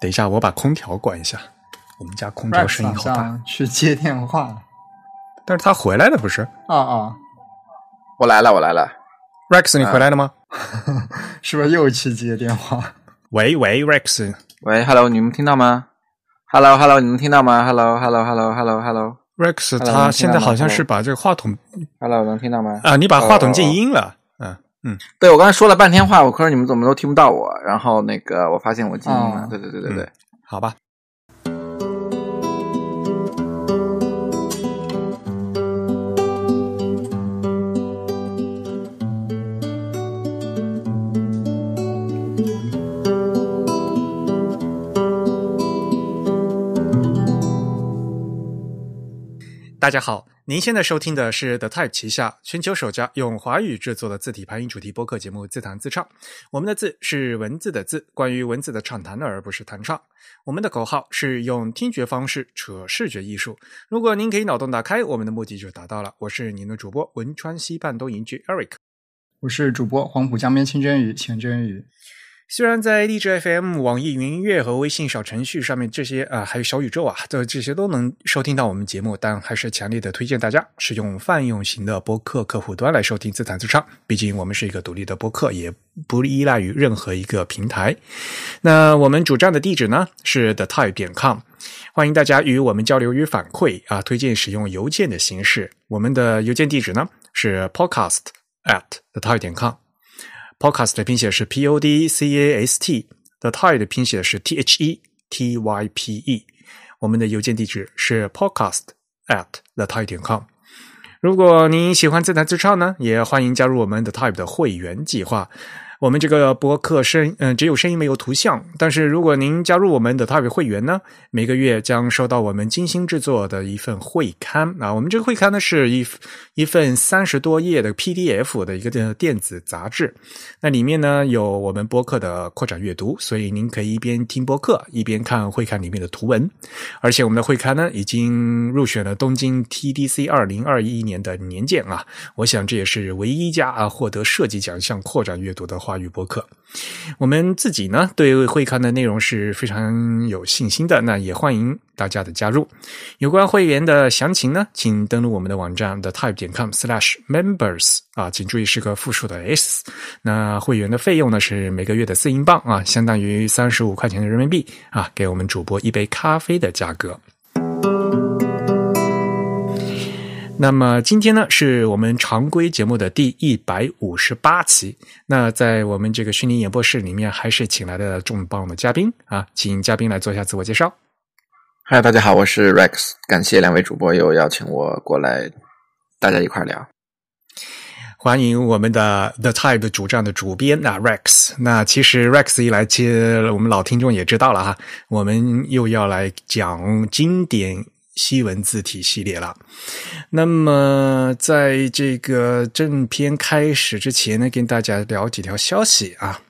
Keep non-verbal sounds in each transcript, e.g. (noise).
等一下，我把空调关一下。我们家空调声音好大。去接电话，但是他回来了，不是？啊啊！我来了，我来了。Rex，你回来了吗？(laughs) 是不是又去接电话？喂喂，Rex，喂，Hello，你们听到吗？Hello，Hello，你们听到吗？Hello，Hello，Hello，Hello，Hello。Rex，他现在好像是把这个话筒，Hello，能听到吗？啊，你把话筒静音了。对我刚才说了半天话，我可是你们怎么都听不到我？然后那个，我发现我静音了。对对对对对，好吧。大家好，您现在收听的是 The Type 旗下全球首家用华语制作的字体排音主题播客节目《自弹自唱》。我们的字是文字的字，关于文字的畅谈，而不是弹唱。我们的口号是用听觉方式扯视觉艺术。如果您可以脑洞打开，我们的目的就达到了。我是您的主播汶川西半东营居 Eric，我是主播黄浦江边清蒸鱼钱真鱼。虽然在荔枝 FM、网易云音乐和微信小程序上面这些啊，还有小宇宙啊，这这些都能收听到我们节目，但还是强烈的推荐大家使用泛用型的播客客户端来收听自弹自唱。毕竟我们是一个独立的播客，也不依赖于任何一个平台。那我们主站的地址呢是 the type 点 com，欢迎大家与我们交流与反馈啊，推荐使用邮件的形式。我们的邮件地址呢是 podcast at the type 点 com。Podcast 的拼写是 P O D C A S T，The Type 的拼写是 T H E T Y P E。我们的邮件地址是 podcast at the type 点 com。如果您喜欢自弹自唱呢，也欢迎加入我们的 Type 的会员计划。我们这个博客声，嗯，只有声音没有图像。但是如果您加入我们的 Type 会员呢，每个月将收到我们精心制作的一份会刊啊。我们这个会刊呢是一一份三十多页的 PDF 的一个电子杂志。那里面呢有我们播客的扩展阅读，所以您可以一边听播客一边看会刊里面的图文。而且我们的会刊呢已经入选了东京 TDC 二零二一年的年鉴啊。我想这也是唯一一家啊获得设计奖项扩展阅读的。华语播客，我们自己呢对会刊的内容是非常有信心的，那也欢迎大家的加入。有关会员的详情呢，请登录我们的网站 the type 点 com slash members 啊，请注意是个复数的 s。那会员的费用呢是每个月的四英镑啊，相当于三十五块钱的人民币啊，给我们主播一杯咖啡的价格。那么今天呢，是我们常规节目的第一百五十八期。那在我们这个虚拟演播室里面，还是请来了重磅的嘉宾啊，请嘉宾来做一下自我介绍。嗨，大家好，我是 Rex，感谢两位主播又邀请我过来，大家一块聊。欢迎我们的 The Type 主站的主编啊，Rex。那其实 Rex 一来接，我们老听众也知道了哈，我们又要来讲经典。西文字体系列了。那么，在这个正片开始之前呢，跟大家聊几条消息啊。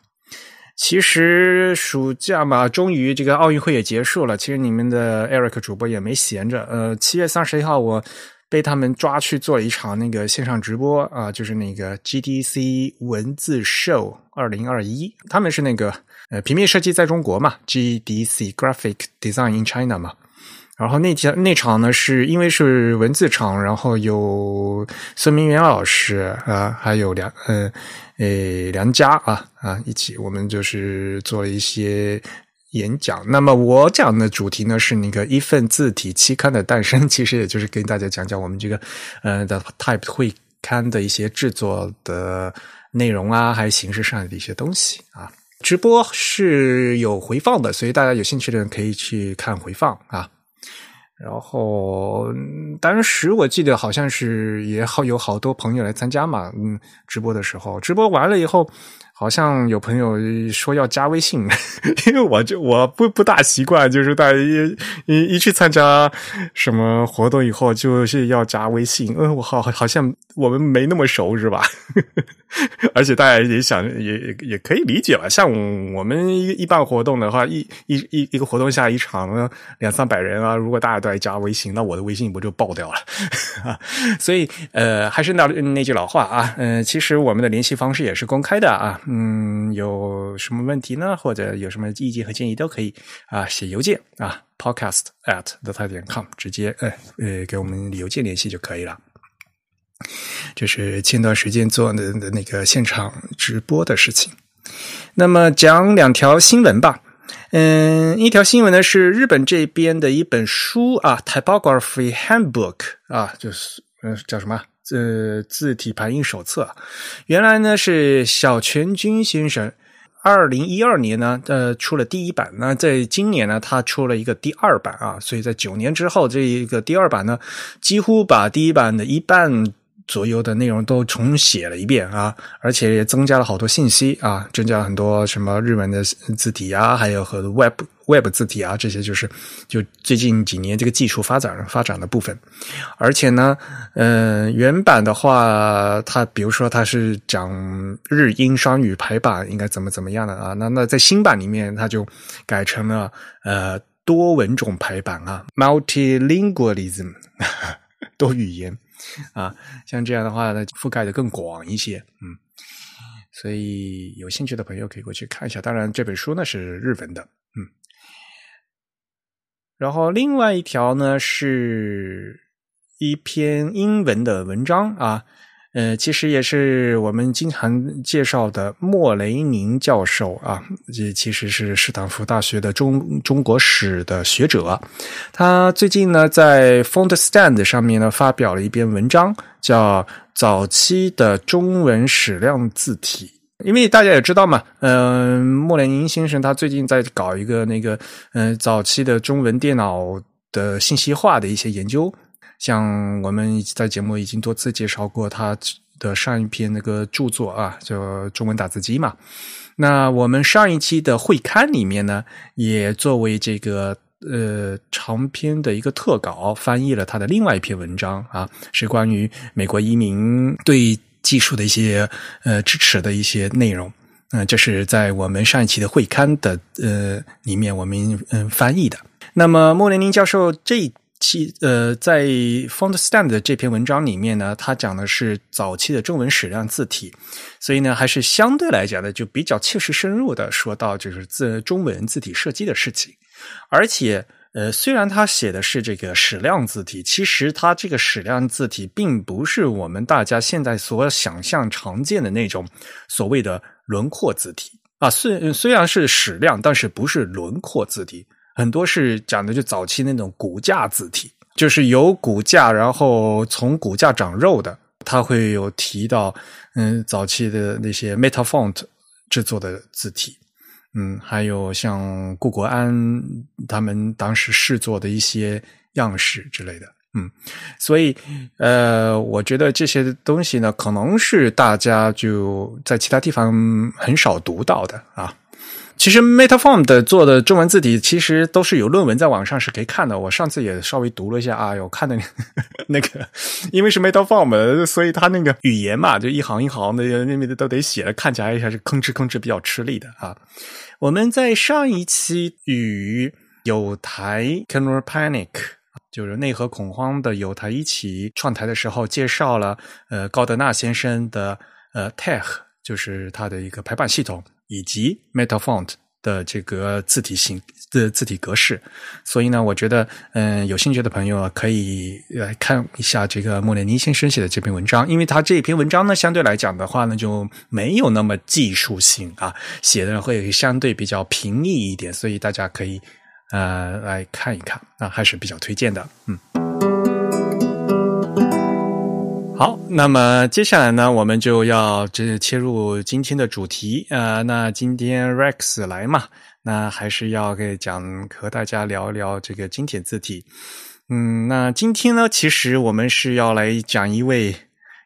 其实暑假嘛，终于这个奥运会也结束了。其实你们的 Eric 主播也没闲着。呃，七月三十一号，我被他们抓去做了一场那个线上直播啊，就是那个 GDC 文字 Show 二零二一。他们是那个呃平面设计在中国嘛，GDC Graphic Design in China 嘛。然后那天那场呢，是因为是文字场，然后有孙明元老师啊，还有梁呃诶梁家啊啊一起，我们就是做了一些演讲。那么我讲的主题呢是那个一份字体期刊的诞生，其实也就是跟大家讲讲我们这个呃的 Type 会刊的一些制作的内容啊，还有形式上的一些东西啊。直播是有回放的，所以大家有兴趣的人可以去看回放啊。然后当时我记得好像是也好有好多朋友来参加嘛，嗯，直播的时候，直播完了以后。好像有朋友说要加微信，因为我就我不不大习惯，就是大家一一一去参加什么活动以后，就是要加微信。嗯，我好好像我们没那么熟，是吧？(laughs) 而且大家也想也也可以理解吧。像我们一一办活动的话，一一一一个活动下一场两三百人啊，如果大家都在加微信，那我的微信不就爆掉了？(laughs) 所以呃，还是那那句老话啊，嗯，其实我们的联系方式也是公开的啊。嗯，有什么问题呢？或者有什么意见和建议都可以啊，写邮件啊，podcast at the t i 点 com，直接呃呃给我们邮件联系就可以了。这是前段时间做的的那个现场直播的事情。那么讲两条新闻吧。嗯，一条新闻呢是日本这边的一本书啊，Typography Handbook 啊，就是呃叫什么？呃，字体排印手册。原来呢是小泉君先生，二零一二年呢呃出了第一版，那在今年呢他出了一个第二版啊，所以在九年之后这一个第二版呢几乎把第一版的一半。左右的内容都重写了一遍啊，而且也增加了好多信息啊，增加了很多什么日文的字体啊，还有和 Web Web 字体啊，这些就是就最近几年这个技术发展发展的部分。而且呢，嗯，原版的话，它比如说它是讲日英双语排版应该怎么怎么样的啊，那那在新版里面，它就改成了呃多文种排版啊，Multilingualism (laughs) 多语言。(laughs) 啊，像这样的话呢，覆盖的更广一些，嗯，所以有兴趣的朋友可以过去看一下。当然，这本书呢是日文的，嗯。然后另外一条呢是一篇英文的文章啊。呃，其实也是我们经常介绍的莫雷宁教授啊，这其实是斯坦福大学的中中国史的学者。他最近呢，在 Font Stand 上面呢发表了一篇文章，叫《早期的中文矢量字体》。因为大家也知道嘛，嗯，莫雷宁先生他最近在搞一个那个，嗯，早期的中文电脑的信息化的一些研究。像我们在节目已经多次介绍过他的上一篇那个著作啊，叫《中文打字机》嘛。那我们上一期的会刊里面呢，也作为这个呃长篇的一个特稿，翻译了他的另外一篇文章啊，是关于美国移民对技术的一些呃支持的一些内容。嗯，这是在我们上一期的会刊的呃里面我们嗯翻译的。那么莫连林教授这。其呃，在 Font Stand 这篇文章里面呢，他讲的是早期的中文矢量字体，所以呢，还是相对来讲呢，就比较切实深入的说到就是字中文字体设计的事情。而且，呃，虽然他写的是这个矢量字体，其实他这个矢量字体并不是我们大家现在所想象常见的那种所谓的轮廓字体啊。虽虽然是矢量，但是不是轮廓字体。很多是讲的就早期那种骨架字体，就是有骨架，然后从骨架长肉的。他会有提到，嗯，早期的那些 Meta Font 制作的字体，嗯，还有像顾国安他们当时试做的一些样式之类的，嗯，所以，呃，我觉得这些东西呢，可能是大家就在其他地方很少读到的啊。其实 MetaFont 的做的中文字体，其实都是有论文在网上是可以看的。我上次也稍微读了一下啊，有看的那个，(laughs) 因为是 MetaFont，所以它那个语言嘛，就一行一行的那那都得写，看起来还是吭哧吭哧比较吃力的啊。我们在上一期与有台 c a n o r Panic，就是内核恐慌的有台一起创台的时候，介绍了呃高德纳先生的呃 Tech，就是他的一个排版系统。以及 MetaFont 的这个字体型的字体格式，所以呢，我觉得，嗯，有兴趣的朋友啊，可以来看一下这个莫连尼先生写的这篇文章，因为他这篇文章呢，相对来讲的话呢，就没有那么技术性啊，写的会相对比较平易一点，所以大家可以呃来看一看啊，还是比较推荐的，嗯。好，那么接下来呢，我们就要这切入今天的主题啊。那今天 Rex 来嘛，那还是要给讲和大家聊一聊这个经典字体。嗯，那今天呢，其实我们是要来讲一位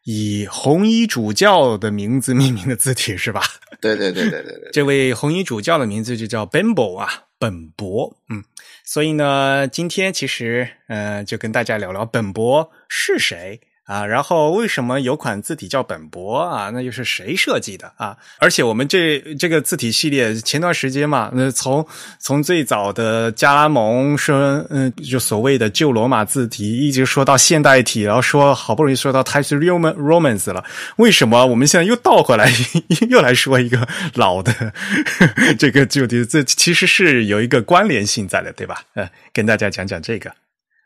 以红衣主教的名字命名的字体，是吧？对对对对对对，(laughs) 这位红衣主教的名字就叫 Bembo 啊，本博。嗯，所以呢，今天其实呃，就跟大家聊聊本博是谁。啊，然后为什么有款字体叫本博啊？那又是谁设计的啊？而且我们这这个字体系列前段时间嘛，那从从最早的加拉蒙说，嗯，就所谓的旧罗马字体，一直说到现代体，然后说好不容易说到 Type Roman Romans 了，为什么我们现在又倒回来又来说一个老的这个旧体？这其实是有一个关联性在的，对吧？呃，跟大家讲讲这个。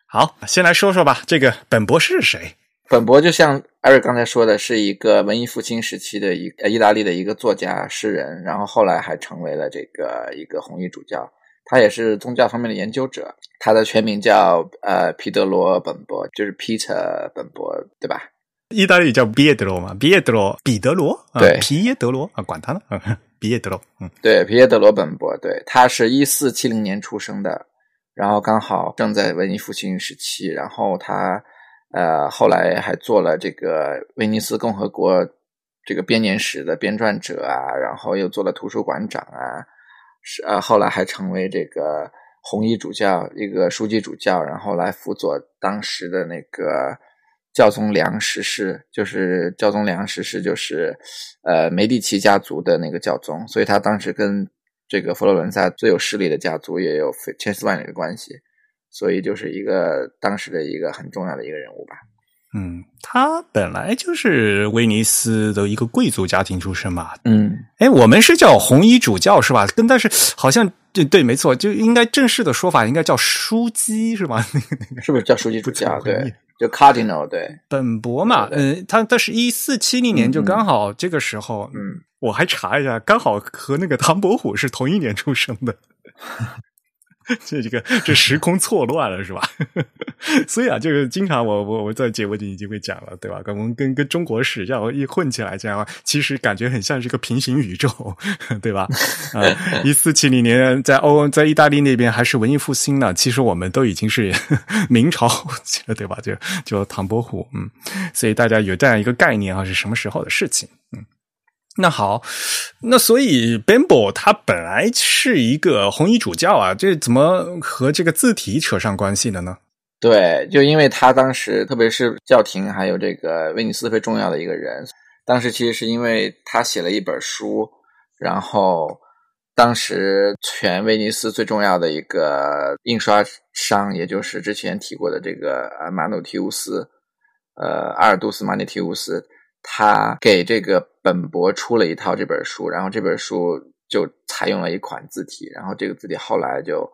好，先来说说吧，这个本博是谁？本博就像艾瑞刚才说的，是一个文艺复兴时期的一呃意大利的一个作家诗人，然后后来还成为了这个一个红衣主教。他也是宗教方面的研究者，他的全名叫呃皮德罗本博，就是 Peter 本博，对吧？意大利叫毕耶德罗嘛，毕耶德罗，彼得罗，对，皮耶德罗啊，管他呢，毕耶德罗，嗯，对，皮耶德罗本博，对，他是一四七零年出生的，然后刚好正在文艺复兴时期，然后他。呃，后来还做了这个威尼斯共和国这个编年史的编撰者啊，然后又做了图书馆长啊，是呃，后来还成为这个红衣主教一个书记主教，然后来辅佐当时的那个教宗良十世，就是教宗良十世就是呃梅第奇家族的那个教宗，所以他当时跟这个佛罗伦萨最有势力的家族也有千丝万缕的关系。所以就是一个当时的一个很重要的一个人物吧。嗯，他本来就是威尼斯的一个贵族家庭出身嘛。嗯，哎，我们是叫红衣主教是吧？跟但是好像对对，没错，就应该正式的说法应该叫枢机是吧？那个是不是叫枢机主教？对，就 cardinal 对。本博嘛，嗯，他但是一四七零年，就刚好这个时候。嗯，我还查一下，刚好和那个唐伯虎是同一年出生的。(laughs) 这这个这时空错乱了是吧？(laughs) 所以啊，这个经常我我我在节目里已经会讲了，对吧？跟我们跟跟中国史这样一混起来，这样其实感觉很像是个平行宇宙，(laughs) 对吧？啊，一四七零年在欧在意大利那边还是文艺复兴呢，其实我们都已经是明朝了，对吧？就就唐伯虎，嗯，所以大家有这样一个概念啊，是什么时候的事情？那好，那所以 Bambo 他本来是一个红衣主教啊，这怎么和这个字体扯上关系的呢？对，就因为他当时，特别是教廷还有这个威尼斯最重要的一个人，当时其实是因为他写了一本书，然后当时全威尼斯最重要的一个印刷商，也就是之前提过的这个马努提乌斯，呃阿尔杜斯马尼提乌斯。他给这个本博出了一套这本书，然后这本书就采用了一款字体，然后这个字体后来就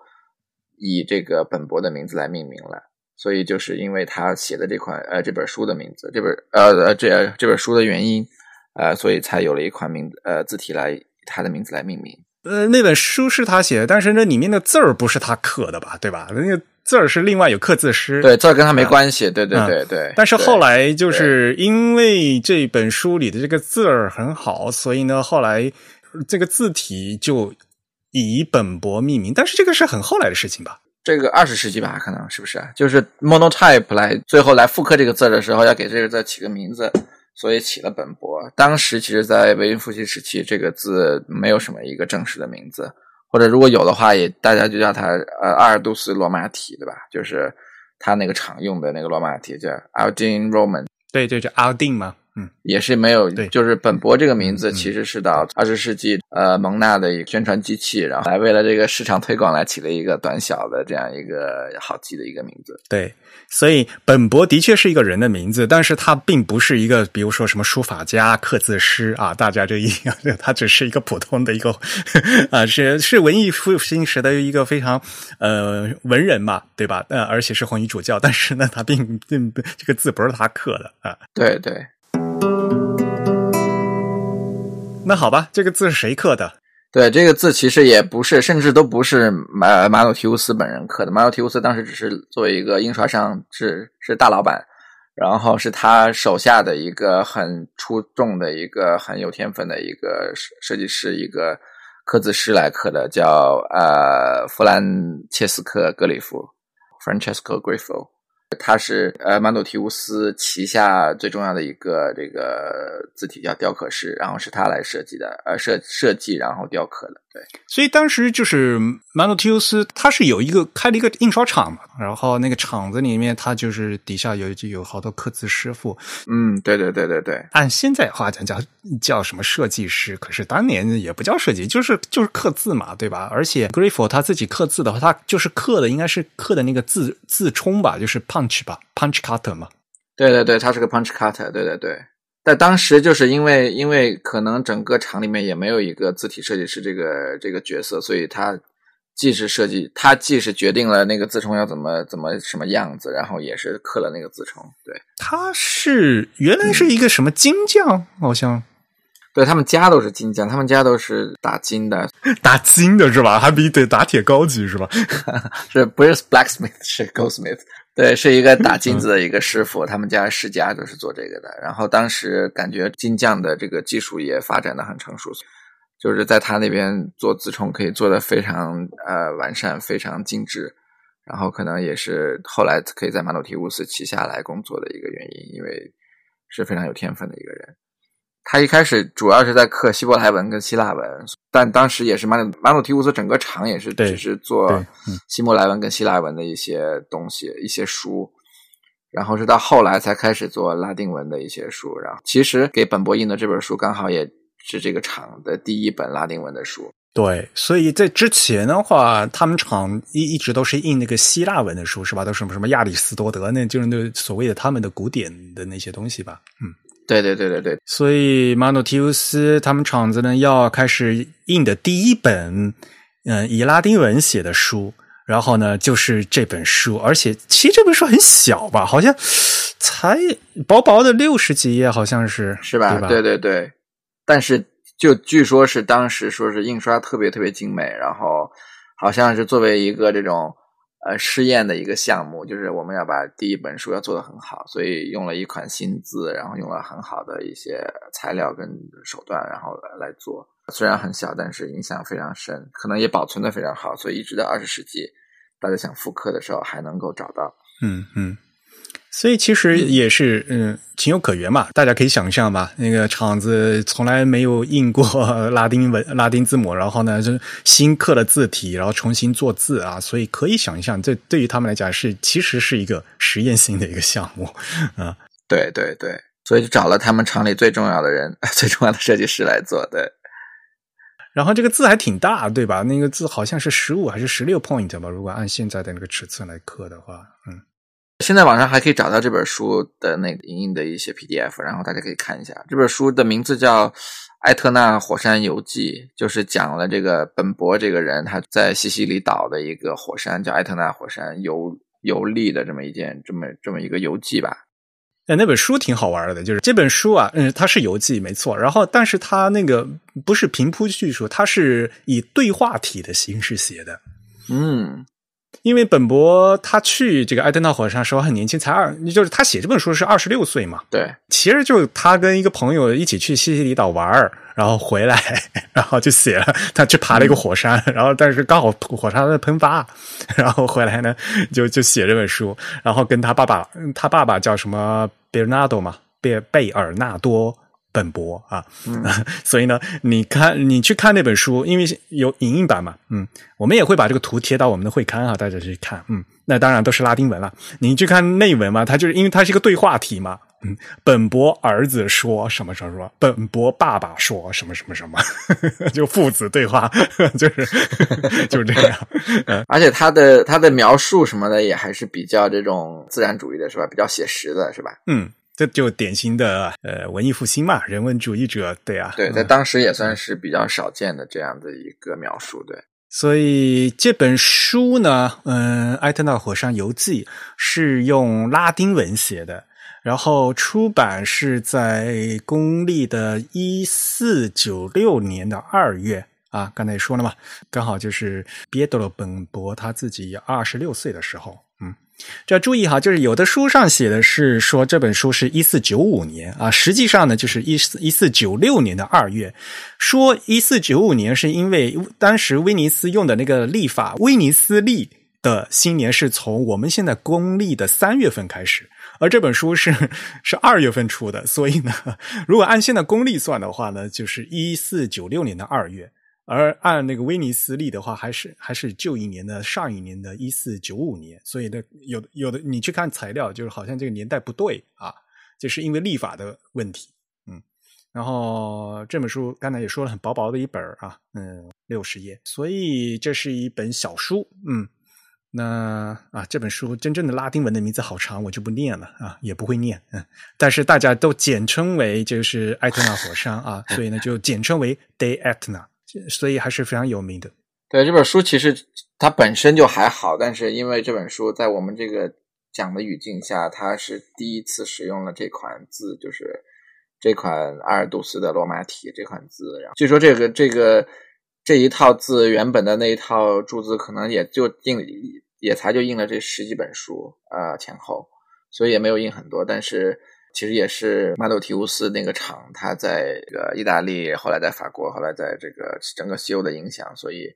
以这个本博的名字来命名了。所以就是因为他写的这款呃这本书的名字，这本呃这这本书的原因，呃，所以才有了一款名呃字体来他的名字来命名。呃，那本书是他写的，但是那里面的字儿不是他刻的吧？对吧？那个。字儿是另外有刻字师，对字儿跟他没关系，对对对对。但是后来就是因为这本书里的这个字儿很好，所以呢，后来这个字体就以本博命名。但是这个是很后来的事情吧？这个二十世纪吧，可能是不是？就是 monotype 来最后来复刻这个字的时候，要给这个字起个名字，所以起了本博。当时其实，在文艺复兴时期，这个字没有什么一个正式的名字。或者如果有的话，也大家就叫它呃阿尔杜斯罗马体，对吧？就是他那个常用的那个罗马体叫 Aldine Roman，对，就叫 Aldine 嘛。嗯，也是没有，就是本博这个名字其实是到二十世纪，呃，蒙娜的一个宣传机器，然后来为了这个市场推广来起了一个短小的这样一个好记的一个名字。对，所以本博的确是一个人的名字，但是他并不是一个，比如说什么书法家、刻字师啊，大家这一样，(laughs) 他只是一个普通的一个 (laughs) 啊，是是文艺复兴时的一个非常呃文人嘛，对吧？呃，而且是红衣主教，但是呢，他并并这个字不是他刻的啊。对对。那好吧，这个字是谁刻的？对，这个字其实也不是，甚至都不是马马努提乌斯本人刻的。马努提乌斯当时只是作为一个印刷商，是是大老板，然后是他手下的一个很出众的一个很有天分的一个设设计师，一个刻字师来刻的，叫呃弗兰切斯克格里夫 （Francesco Grifo）。他是呃马努提乌斯旗下最重要的一个这个字体叫雕刻师，然后是他来设计的，呃设设计然后雕刻的。对，所以当时就是马努提乌斯，他是有一个开了一个印刷厂嘛，然后那个厂子里面，他就是底下有就有好多刻字师傅。嗯，对对对对对，按现在话讲叫叫什么设计师，可是当年也不叫设计，就是就是刻字嘛，对吧？而且 Griffo 他自己刻字的话，他就是刻的应该是刻的那个字字冲吧，就是 punch 吧，punch cutter 嘛。对对对，他是个 punch cutter，对对对。在当时，就是因为因为可能整个厂里面也没有一个字体设计师这个这个角色，所以他既是设计，他既是决定了那个字冲要怎么怎么什么样子，然后也是刻了那个字冲。对，他是原来是一个什么金匠，好像对他们家都是金匠，他们家都是打金的，打金的是吧？还比对打铁高级是吧？(laughs) 是不是 blacksmith 是 goldsmith？对，是一个打金子的一个师傅，他们家世家都是做这个的。然后当时感觉金匠的这个技术也发展的很成熟，就是在他那边做自冲可以做的非常呃完善，非常精致。然后可能也是后来可以在马努提乌斯旗下来工作的一个原因，因为是非常有天分的一个人。他一开始主要是在刻希伯来文跟希腊文，但当时也是马努马努提乌斯整个厂也是只是做希伯来文跟希腊文的一些东西、一些书，然后是到后来才开始做拉丁文的一些书。然后其实给本博印的这本书刚好也是这个厂的第一本拉丁文的书。对，所以在之前的话，他们厂一一直都是印那个希腊文的书，是吧？都什么什么亚里士多德，那就是那所谓的他们的古典的那些东西吧？嗯。对对对对对，所以马努提乌斯他们厂子呢要开始印的第一本，嗯，以拉丁文写的书，然后呢就是这本书，而且其实这本书很小吧，好像才薄薄的六十几页，好像是是吧？对对对，但是就据说是当时说是印刷特别特别精美，然后好像是作为一个这种。呃，试验的一个项目，就是我们要把第一本书要做得很好，所以用了一款新字，然后用了很好的一些材料跟手段，然后来做。虽然很小，但是影响非常深，可能也保存的非常好，所以一直到二十世纪，大家想复刻的时候还能够找到。嗯嗯。所以其实也是，嗯，情有可原嘛。大家可以想象吧，那个厂子从来没有印过拉丁文、拉丁字母，然后呢，就新刻了字体，然后重新做字啊。所以可以想象，这对于他们来讲是其实是一个实验性的一个项目啊。对对对，所以就找了他们厂里最重要的人、(laughs) 最重要的设计师来做。对，然后这个字还挺大，对吧？那个字好像是十五还是十六 point 吧？如果按现在的那个尺寸来刻的话，嗯。现在网上还可以找到这本书的那个影印的一些 PDF，然后大家可以看一下。这本书的名字叫《埃特纳火山游记》，就是讲了这个本博这个人他在西西里岛的一个火山叫埃特纳火山游游历的这么一件这么这么一个游记吧。哎，那本书挺好玩的，就是这本书啊，嗯，它是游记没错，然后但是它那个不是平铺叙述，它是以对话体的形式写的，嗯。因为本博他去这个埃登纳火山时候很年轻，才二，就是他写这本书是二十六岁嘛。对，其实就他跟一个朋友一起去西西里岛玩儿，然后回来，(laughs) 然后就写了他去爬了一个火山，(laughs) 然后但是刚好火山在喷发，(laughs) 然后回来呢就就写这本书，然后跟他爸爸，他爸爸叫什么贝尔纳多嘛，贝贝尔纳多。本博啊，(laughs) 所以呢，你看，你去看那本书，因为有影印版嘛，嗯，我们也会把这个图贴到我们的会刊啊，大家去看，嗯，那当然都是拉丁文了。你去看内文嘛，它就是因为它是一个对话体嘛，嗯，本博儿子说什么什么什么，本博爸爸说什么什么什么，(laughs) 就父子对话，(laughs) 就是就是这样。嗯，而且他的他的描述什么的也还是比较这种自然主义的，是吧？比较写实的，是吧？嗯。这就典型的呃文艺复兴嘛，人文主义者，对啊，对，在当时也算是比较少见的这样的一个描述，对。所以这本书呢，嗯，《埃特纳火山游记》是用拉丁文写的，然后出版是在公历的一四九六年的二月啊，刚才也说了嘛，刚好就是别德罗本博他自己二十六岁的时候。这要注意哈，就是有的书上写的是说这本书是一四九五年啊，实际上呢就是一四一四九六年的二月。说一四九五年是因为当时威尼斯用的那个历法，威尼斯历的新年是从我们现在公历的三月份开始，而这本书是是二月份出的，所以呢，如果按现在公历算的话呢，就是一四九六年的二月。而按那个威尼斯历的话，还是还是旧一年的上一年的一四九五年，所以呢，有的有的你去看材料，就是好像这个年代不对啊，就是因为历法的问题，嗯。然后这本书刚才也说了，很薄薄的一本啊，嗯，六十页，所以这是一本小书，嗯。那啊，这本书真正的拉丁文的名字好长，我就不念了啊，也不会念，嗯。但是大家都简称为就是艾特纳火山啊，所以呢就简称为 De Etna。所以还是非常有名的。对这本书，其实它本身就还好，但是因为这本书在我们这个讲的语境下，它是第一次使用了这款字，就是这款阿尔杜斯的罗马体这款字。然后据说这个这个这一套字原本的那一套注字，可能也就印也才就印了这十几本书啊前后，所以也没有印很多，但是。其实也是马努提乌斯那个厂，它在这个意大利，后来在法国，后来在这个整个西欧的影响，所以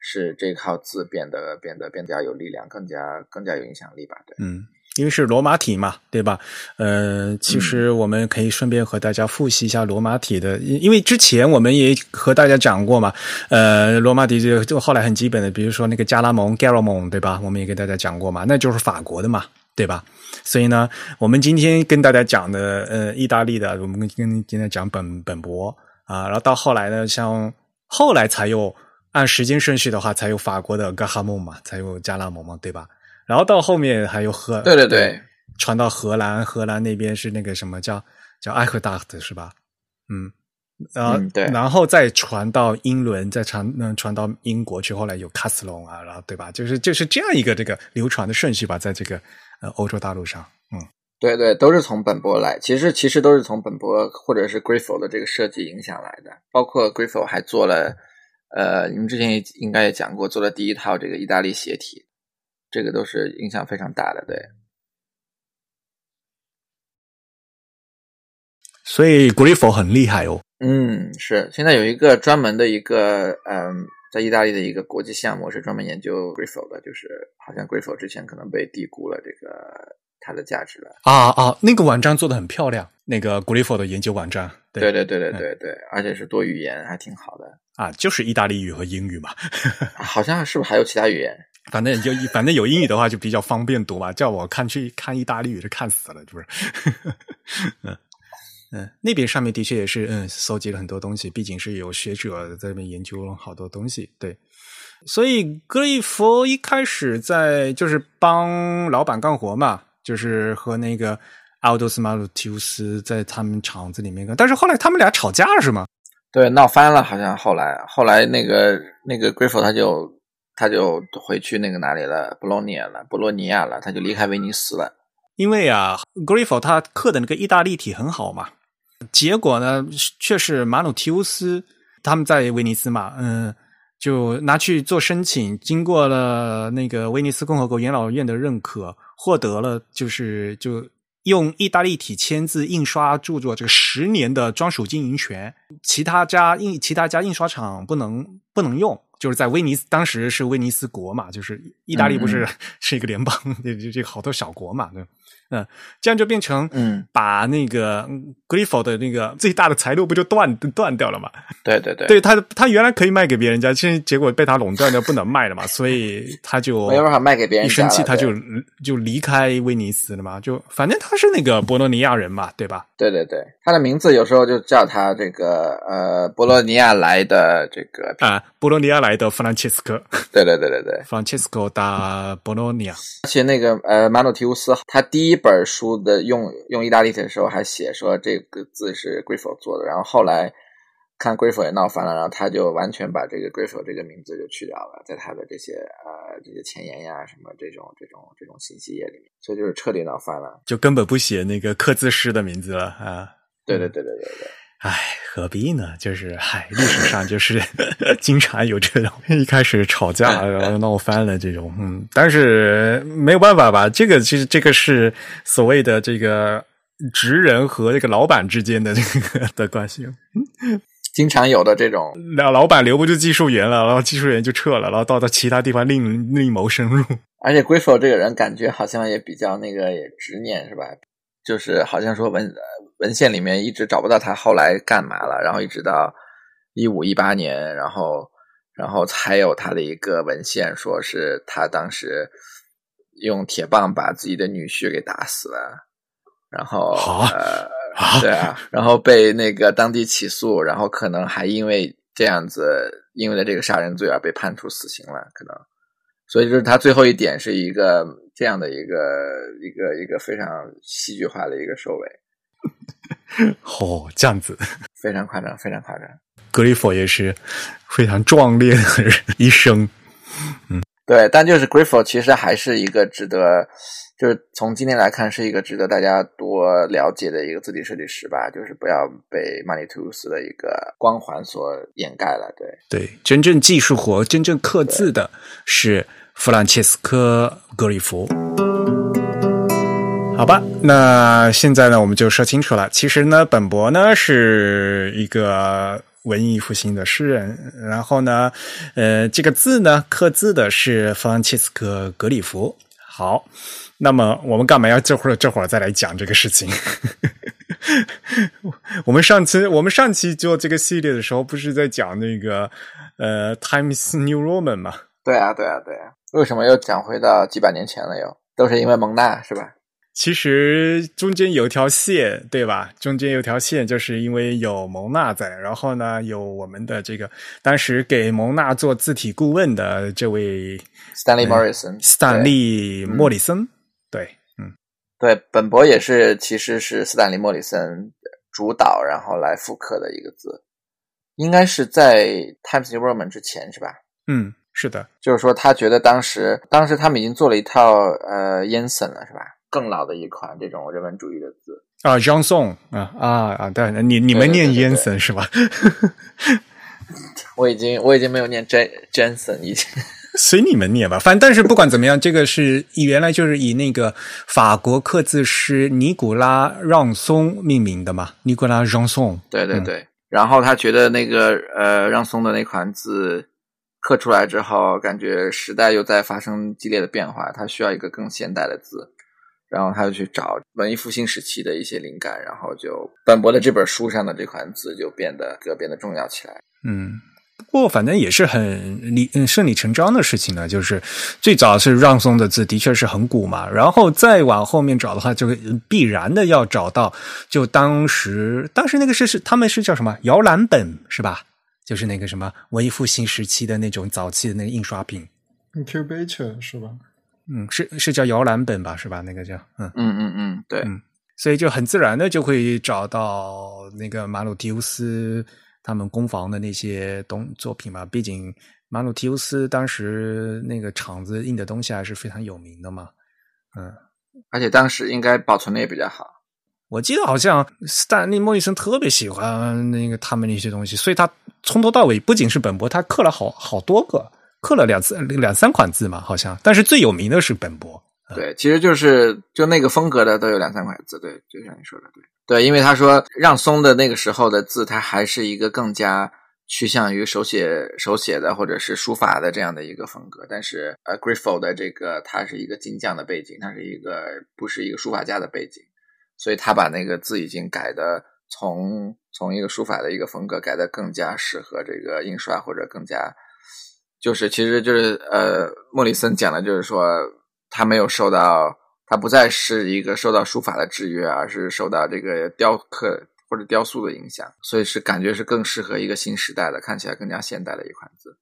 是这套字变得变得更加有力量，更加更加有影响力吧？对，嗯，因为是罗马体嘛，对吧？呃，其实我们可以顺便和大家复习一下罗马体的，因为之前我们也和大家讲过嘛，呃，罗马体就就后来很基本的，比如说那个加拉蒙 （Garamond），对吧？我们也给大家讲过嘛，那就是法国的嘛。对吧？所以呢，我们今天跟大家讲的，呃，意大利的，我们跟跟今天讲本本博啊，然后到后来呢，像后来才有按时间顺序的话，才有法国的格哈姆嘛，才有加拉蒙嘛，对吧？然后到后面还有荷，对对对，传到荷兰，荷兰那边是那个什么叫叫埃克达特是吧？嗯，然后对，然后再传到英伦，再传嗯传到英国去，后来有卡斯隆啊，然后对吧？就是就是这样一个这个流传的顺序吧，在这个。呃，欧洲大陆上，嗯，对对，都是从本波来，其实其实都是从本波或者是 Griffo 的这个设计影响来的，包括 Griffo 还做了，呃，你们之前也应该也讲过，做了第一套这个意大利斜体，这个都是影响非常大的，对。所以 Griffo 很厉害哦。嗯，是，现在有一个专门的一个，嗯。在意大利的一个国际项目是专门研究 Griffo 的，就是好像 Griffo 之前可能被低估了这个它的价值了啊啊！那个网站做的很漂亮，那个 Griffo 的研究网站，对对对对对对，而且是多语言，还挺好的啊，就是意大利语和英语嘛，好像是不是还有其他语言？(laughs) 反正就反正有英语的话就比较方便读嘛，叫我看去看意大利语就看死了，是不是？嗯。(laughs) 嗯，那边上面的确也是，嗯，搜集了很多东西，毕竟是有学者在那边研究了好多东西，对。所以格里佛一开始在就是帮老板干活嘛，就是和那个奥多斯马鲁提乌斯在他们厂子里面干，但是后来他们俩吵架了是吗？对，闹翻了，好像后来后来那个那个格里佛他就他就回去那个哪里了，博洛尼亚了，博洛尼亚了，他就离开威尼斯了。因为啊，格里佛他刻的那个意大利体很好嘛。结果呢，却是马努提乌斯他们在威尼斯嘛，嗯，就拿去做申请，经过了那个威尼斯共和国元老院的认可，获得了就是就用意大利体签字印刷著作这个十年的专属经营权，其他家印其他家印刷厂不能不能用，就是在威尼斯当时是威尼斯国嘛，就是意大利不是 (laughs) 是一个联邦，(laughs) 这这好多小国嘛，对。嗯，这样就变成嗯，把那个 Griffo 的那个最大的财路不就断断掉了嘛？对对对，对他他原来可以卖给别人家，现在结果被他垄断掉，不能卖了嘛，所以他就没办法卖给别人。一生气他就就离开威尼斯了嘛，就反正他是那个博洛尼亚人嘛，对吧？对对对，他的名字有时候就叫他这个呃博洛尼亚来的这个啊，博洛尼亚来的 Francesco。对对对对对，Francesco da Bologna。而且那个呃马努提乌斯他第一。本书的用用意大利的时候还写说这个字是 Griffo 做的，然后后来看 Griffo 也闹翻了，然后他就完全把这个 Griffo 这个名字就去掉了，在他的这些呃这些前言呀什么这种这种这种信息页里面，所以就是彻底闹翻了，就根本不写那个刻字师的名字了啊！对对对对对对。唉，何必呢？就是，唉，历史上就是 (laughs) 经常有这种一开始吵架然后闹翻了这种，嗯，但是没有办法吧？这个其实这个是所谓的这个职人和这个老板之间的这个的关系，(laughs) 经常有的这种，老老板留不住技术员了，然后技术员就撤了，然后到到其他地方另另谋生路。而且 Griffo 这个人感觉好像也比较那个也执念是吧？就是好像说文。文献里面一直找不到他后来干嘛了，然后一直到一五一八年，然后然后才有他的一个文献，说是他当时用铁棒把自己的女婿给打死了，然后啊对啊，然后被那个当地起诉，然后可能还因为这样子，因为了这个杀人罪而被判处死刑了，可能。所以就是他最后一点是一个这样的一个一个一个非常戏剧化的一个收尾，(laughs) 哦，这样子，非常夸张，非常夸张。格里佛也是非常壮烈的一生。嗯对，但就是 Griffith 其实还是一个值得，就是从今天来看是一个值得大家多了解的一个字体设计师吧，就是不要被曼尼图斯的一个光环所掩盖了。对，对，真正技术活、真正刻字的是弗兰切斯科·格里夫。好吧，那现在呢，我们就说清楚了。其实呢，本博呢是一个文艺复兴的诗人，然后呢，呃，这个字呢刻字的是弗兰切斯科·格里夫。好，那么我们干嘛要这会儿这会儿再来讲这个事情？(laughs) 我们上次我们上期做这个系列的时候，不是在讲那个呃 Times New Roman 吗？对啊，对啊，对啊。为什么又讲回到几百年前了又？都是因为蒙娜是吧？其实中间有条线，对吧？中间有条线，就是因为有蒙娜在，然后呢，有我们的这个当时给蒙娜做字体顾问的这位 Stanley Morrison，斯坦利·莫里森，对，嗯，对，本博也是，其实是斯坦利·莫里森主导，然后来复刻的一个字，应该是在 Times New Roman 之前是吧？嗯，是的，就是说他觉得当时，当时他们已经做了一套呃 Yensen 了是吧？更老的一款这种人文主义的字啊，Jean Song 啊啊啊！对，你你们念 Jensen 是吧？(laughs) 我已经我已经没有念 Jen Jensen 已经。(laughs) 随你们念吧，反正但是不管怎么样，这个是以原来就是以那个法国刻字师尼古拉让松命名的嘛，尼古拉让松。对对对，嗯、然后他觉得那个呃让松的那款字刻出来之后，感觉时代又在发生激烈的变化，他需要一个更现代的字。然后他就去找文艺复兴时期的一些灵感，然后就本博的这本书上的这款字就变得就变得重要起来。嗯，不过反正也是很理嗯顺理成章的事情呢。就是最早是让松的字的确是很古嘛，然后再往后面找的话，就必然的要找到就当时当时那个是是他们是叫什么摇篮本是吧？就是那个什么文艺复兴时期的那种早期的那个印刷品 incubator 是吧？嗯，是是叫摇篮本吧，是吧？那个叫嗯嗯嗯嗯，对，嗯，所以就很自然的就会找到那个马鲁提乌斯他们攻防的那些东作品嘛。毕竟马鲁提乌斯当时那个厂子印的东西还是非常有名的嘛。嗯，而且当时应该保存的也比较好。我记得好像斯坦利·莫里森特别喜欢那个他们那些东西，所以他从头到尾不仅是本博，他刻了好好多个。刻了两次两三款字嘛，好像，但是最有名的是本博。对，其实就是就那个风格的都有两三款字，对，就像你说的，对，对，因为他说让松的那个时候的字，它还是一个更加趋向于手写手写的或者是书法的这样的一个风格，但是呃，Griffith 的这个它是一个金匠的背景，它是一个不是一个书法家的背景，所以他把那个字已经改的从从一个书法的一个风格改的更加适合这个印刷或者更加。就是，其实就是，呃，莫里森讲的，就是说，他没有受到，他不再是一个受到书法的制约，而是受到这个雕刻或者雕塑的影响，所以是感觉是更适合一个新时代的，看起来更加现代的一款字。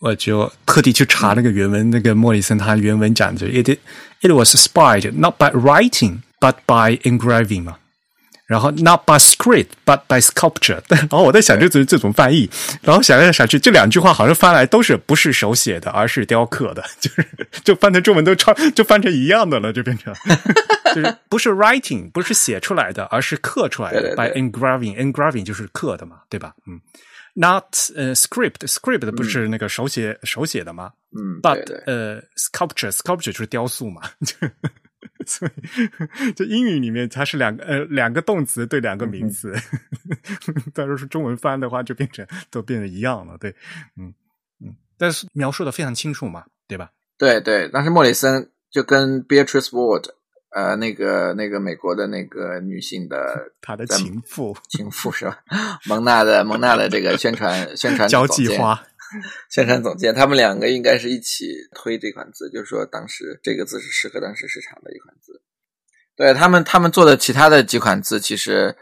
我就特地去查那个原文，那个莫里森他原文讲就，it it was inspired not by writing but by engraving 嘛。然后 not by script but by sculpture，(laughs) 然后我在想这这这种翻译，然后想来想去，这两句话好像翻来都是不是手写的，而是雕刻的，(laughs) 就是就翻成中文都超就翻成一样的了，就变成 (laughs) 就是不是 writing 不是写出来的，而是刻出来的对对，by engraving，engraving 就是刻的嘛，对吧？嗯，not 呃 script，script 不是那个手写手写的吗？嗯，but 呃 sculpture，sculpture 就是雕塑嘛，就所以就英语里面它是两个呃两个动词对两个名词，(laughs) 但是是中文翻的话就变成都变得一样了，对，嗯嗯，但是描述的非常清楚嘛，对吧？对对，当时莫里森就跟 Beatrice Ward，呃，那个那个美国的那个女性的 (laughs) 她的情妇情妇是吧？蒙娜的蒙娜的这个宣传宣传交际花。(laughs) 宣传总监，他们两个应该是一起推这款字，就是说当时这个字是适合当时市场的一款字。对他们，他们做的其他的几款字，其实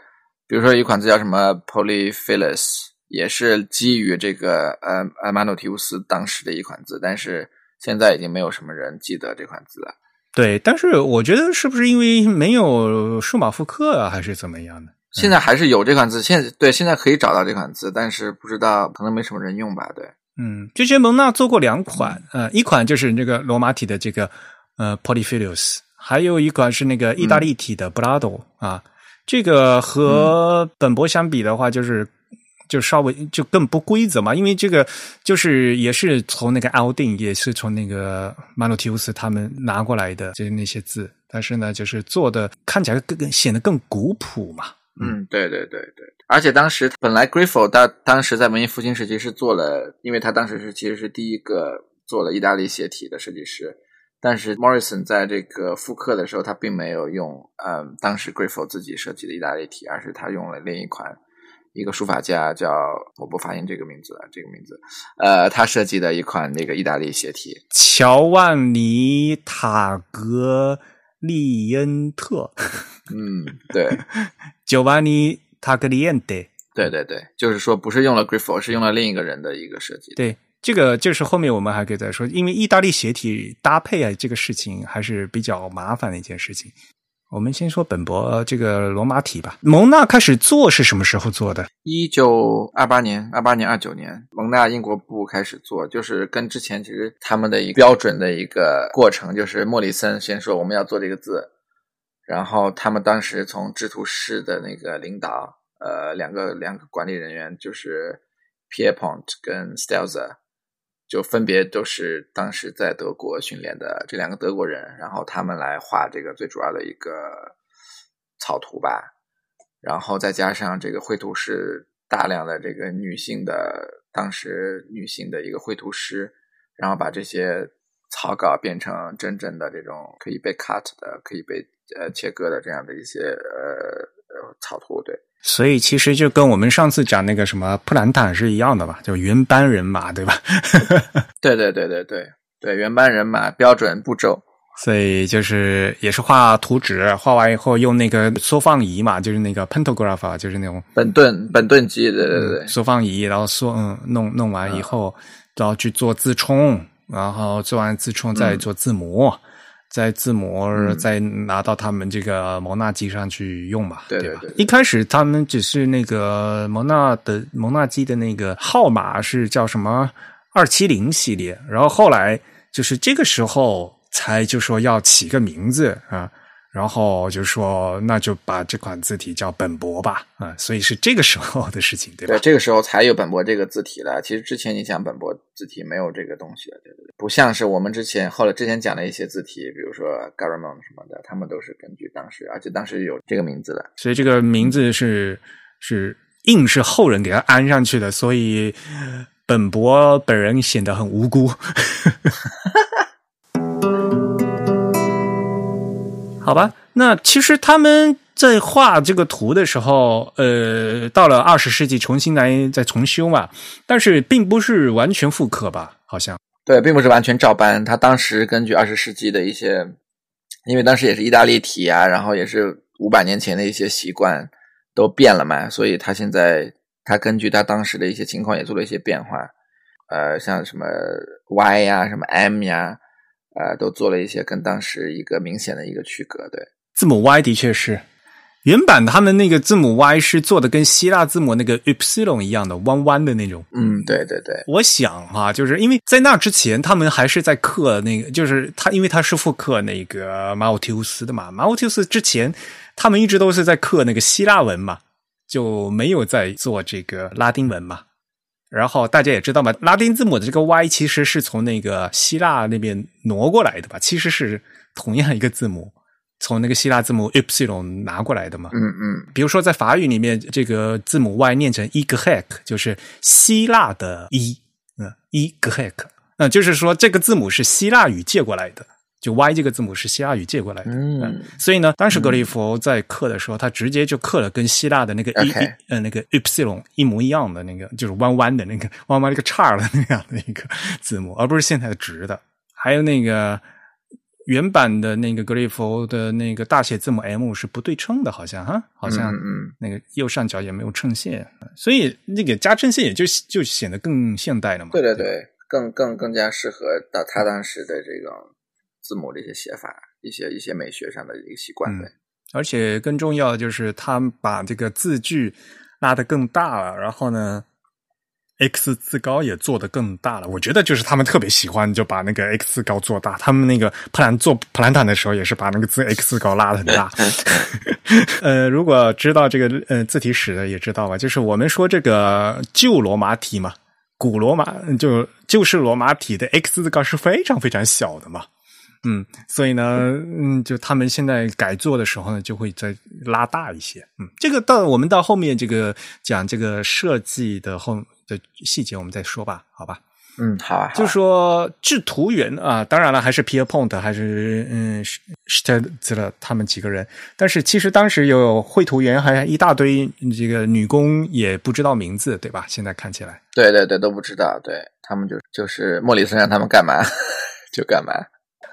比如说一款字叫什么 Polyphilus，也是基于这个呃呃马努提乌斯当时的一款字，但是现在已经没有什么人记得这款字了。对，但是我觉得是不是因为没有数码复刻啊，还是怎么样呢？现在还是有这款字，现对现在可以找到这款字，但是不知道可能没什么人用吧？对，嗯，之前蒙娜做过两款，呃，一款就是那个罗马体的这个呃 Polyphilus，还有一款是那个意大利体的 Brado 啊，这个和本博相比的话，就是就稍微就更不规则嘛，因为这个就是也是从那个奥丁，也是从那个马努提乌斯他们拿过来的，就是那些字，但是呢，就是做的看起来更显得更古朴嘛。嗯，对对对对，而且当时本来 Griffo 当当时在文艺复兴时期是做了，因为他当时是其实是第一个做了意大利斜体的设计师，但是 Morrison 在这个复刻的时候，他并没有用嗯当时 Griffo 自己设计的意大利体，而是他用了另一款一个书法家叫我不发音这个名字了，这个名字呃他设计的一款那个意大利斜体，乔万尼塔格。利恩特，嗯，对 (laughs)，Giovanni Tagliente，对对对，就是说不是用了 Griffo，是用了另一个人的一个设计。对，这个就是后面我们还可以再说，因为意大利鞋体搭配啊，这个事情还是比较麻烦的一件事情。我们先说本博这个罗马体吧。蒙娜开始做是什么时候做的？一九二八年、二八年、二九年，蒙娜英国部开始做，就是跟之前其实他们的一个标准的一个过程，就是莫里森先说我们要做这个字，然后他们当时从制图室的那个领导，呃，两个两个管理人员就是 Pierpont 跟 Stelzer。就分别都是当时在德国训练的这两个德国人，然后他们来画这个最主要的一个草图吧，然后再加上这个绘图师大量的这个女性的当时女性的一个绘图师，然后把这些草稿变成真正的这种可以被 cut 的、可以被呃切割的这样的一些呃呃草图，对。所以其实就跟我们上次讲那个什么普兰坦是一样的吧，就原班人马，对吧？对对对对对对，原班人马标准步骤。所以就是也是画图纸，画完以后用那个缩放仪嘛，就是那个 pentograph 就是那种本顿本顿机，对对对，缩放仪，然后缩嗯弄弄完以后，然后去做自冲，然后做完自冲再做字模。在自模再拿到他们这个蒙纳机上去用嘛，对吧？一开始他们只是那个蒙纳的蒙纳机的那个号码是叫什么二七零系列，然后后来就是这个时候才就说要起个名字啊。然后就说，那就把这款字体叫本博吧，啊，所以是这个时候的事情，对吧？对，这个时候才有本博这个字体了。其实之前你想本博字体没有这个东西的，对对对，不像是我们之前后来之前讲的一些字体，比如说 Garamond 什么的，他们都是根据当时，而且当时有这个名字的。所以这个名字是是硬是后人给他安上去的，所以本博本人显得很无辜。(laughs) 好吧，那其实他们在画这个图的时候，呃，到了二十世纪重新来再重修嘛，但是并不是完全复刻吧？好像对，并不是完全照搬。他当时根据二十世纪的一些，因为当时也是意大利体啊，然后也是五百年前的一些习惯都变了嘛，所以他现在他根据他当时的一些情况也做了一些变化，呃，像什么 Y 呀，什么 M 呀。呃，都做了一些跟当时一个明显的一个区隔。对，字母 Y 的确是原版，他们那个字母 Y 是做的跟希腊字母那个 Epsilon 一样的弯弯的那种。嗯，对对对。我想哈，就是因为在那之前，他们还是在刻那个，就是他，因为他是复刻那个马奥提乌斯的嘛。马奥提乌斯之前，他们一直都是在刻那个希腊文嘛，就没有在做这个拉丁文嘛。然后大家也知道嘛，拉丁字母的这个 Y 其实是从那个希腊那边挪过来的吧？其实是同样一个字母，从那个希腊字母 Epsilon 拿过来的嘛。嗯嗯。比如说在法语里面，这个字母 Y 念成 e g h e k 就是希腊的 e，嗯 e g h e k 那就是说这个字母是希腊语借过来的。就 Y 这个字母是希腊语借过来的。嗯，所以呢，当时格里佛在刻的时候，他直接就刻了跟希腊的那个 e 呃那个 epsilon 一模一样的那个，就是弯弯的那个弯弯那个叉的那样的一个字母，而不是现在的直的。还有那个原版的那个格里佛的那个大写字母 M 是不对称的，好像哈，好像嗯嗯那个右上角也没有衬线，所以那个加衬线也就就显得更现代了嘛。对对对，更更更加适合到他当时的这种字母的一些写法，一些一些美学上的一个习惯。嗯对，而且更重要的就是，他们把这个字距拉得更大了，然后呢，X 字高也做得更大了。我觉得就是他们特别喜欢就把那个 X 字高做大。他们那个普兰做普兰坦的时候，也是把那个字 X 字高拉得很大。(laughs) 呃，如果知道这个呃字体史的也知道吧，就是我们说这个旧罗马体嘛，古罗马就旧式罗马体的 X 字高是非常非常小的嘛。嗯，所以呢，嗯，就他们现在改做的时候呢，就会再拉大一些。嗯，这个到我们到后面这个讲这个设计的后的细节，我们再说吧，好吧？嗯，好啊，好啊就说制图员啊，当然了，还是 Pierpont 还是嗯 s t e d l 他们几个人，但是其实当时有绘图员，还一大堆这个女工也不知道名字，对吧？现在看起来，对对对都不知道，对他们就就是莫里森让他们干嘛 (laughs) 就干嘛。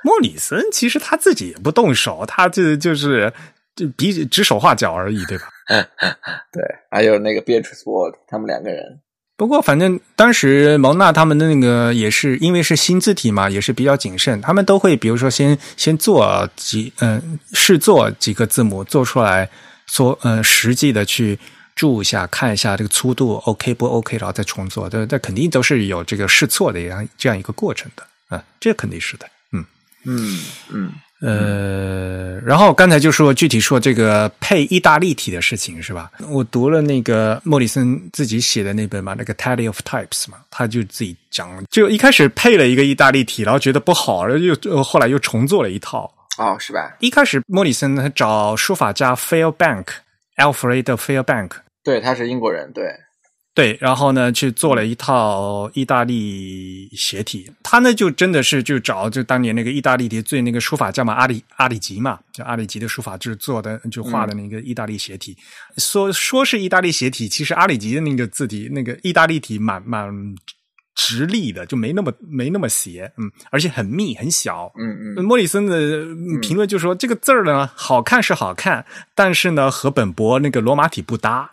莫里森其实他自己也不动手，他这就是就比指手画脚而已，对吧？(laughs) 对，还有那个 Beatrice Ward，他们两个人。不过，反正当时蒙娜他们的那个也是因为是新字体嘛，也是比较谨慎，他们都会比如说先先做几嗯试做几个字母做出来，做嗯实际的去注一下看一下这个粗度 OK 不 OK，然后再重做，对这肯定都是有这个试错的这样这样一个过程的啊，这肯定是的，嗯。嗯嗯，呃，然后刚才就说具体说这个配意大利体的事情是吧？我读了那个莫里森自己写的那本嘛，那个《Tally of Types》嘛，他就自己讲，就一开始配了一个意大利体，然后觉得不好，然后又呃后来又重做了一套。哦，是吧？一开始莫里森他找书法家 Fairbank，Alfred Fairbank，对，他是英国人，对，对，然后呢，去做了一套意大利斜体。他呢，就真的是就找就当年那个意大利的最那个书法家嘛，阿里阿里吉嘛，就阿里吉的书法就是做的就画的那个意大利斜体。说说是意大利斜体，其实阿里吉的那个字体，那个意大利体蛮蛮直立的，就没那么没那么斜，嗯，而且很密很小，嗯嗯，莫里森的嗯评论就说：“这个字儿呢，好看是好看，但是呢，和本博那个罗马体不搭。”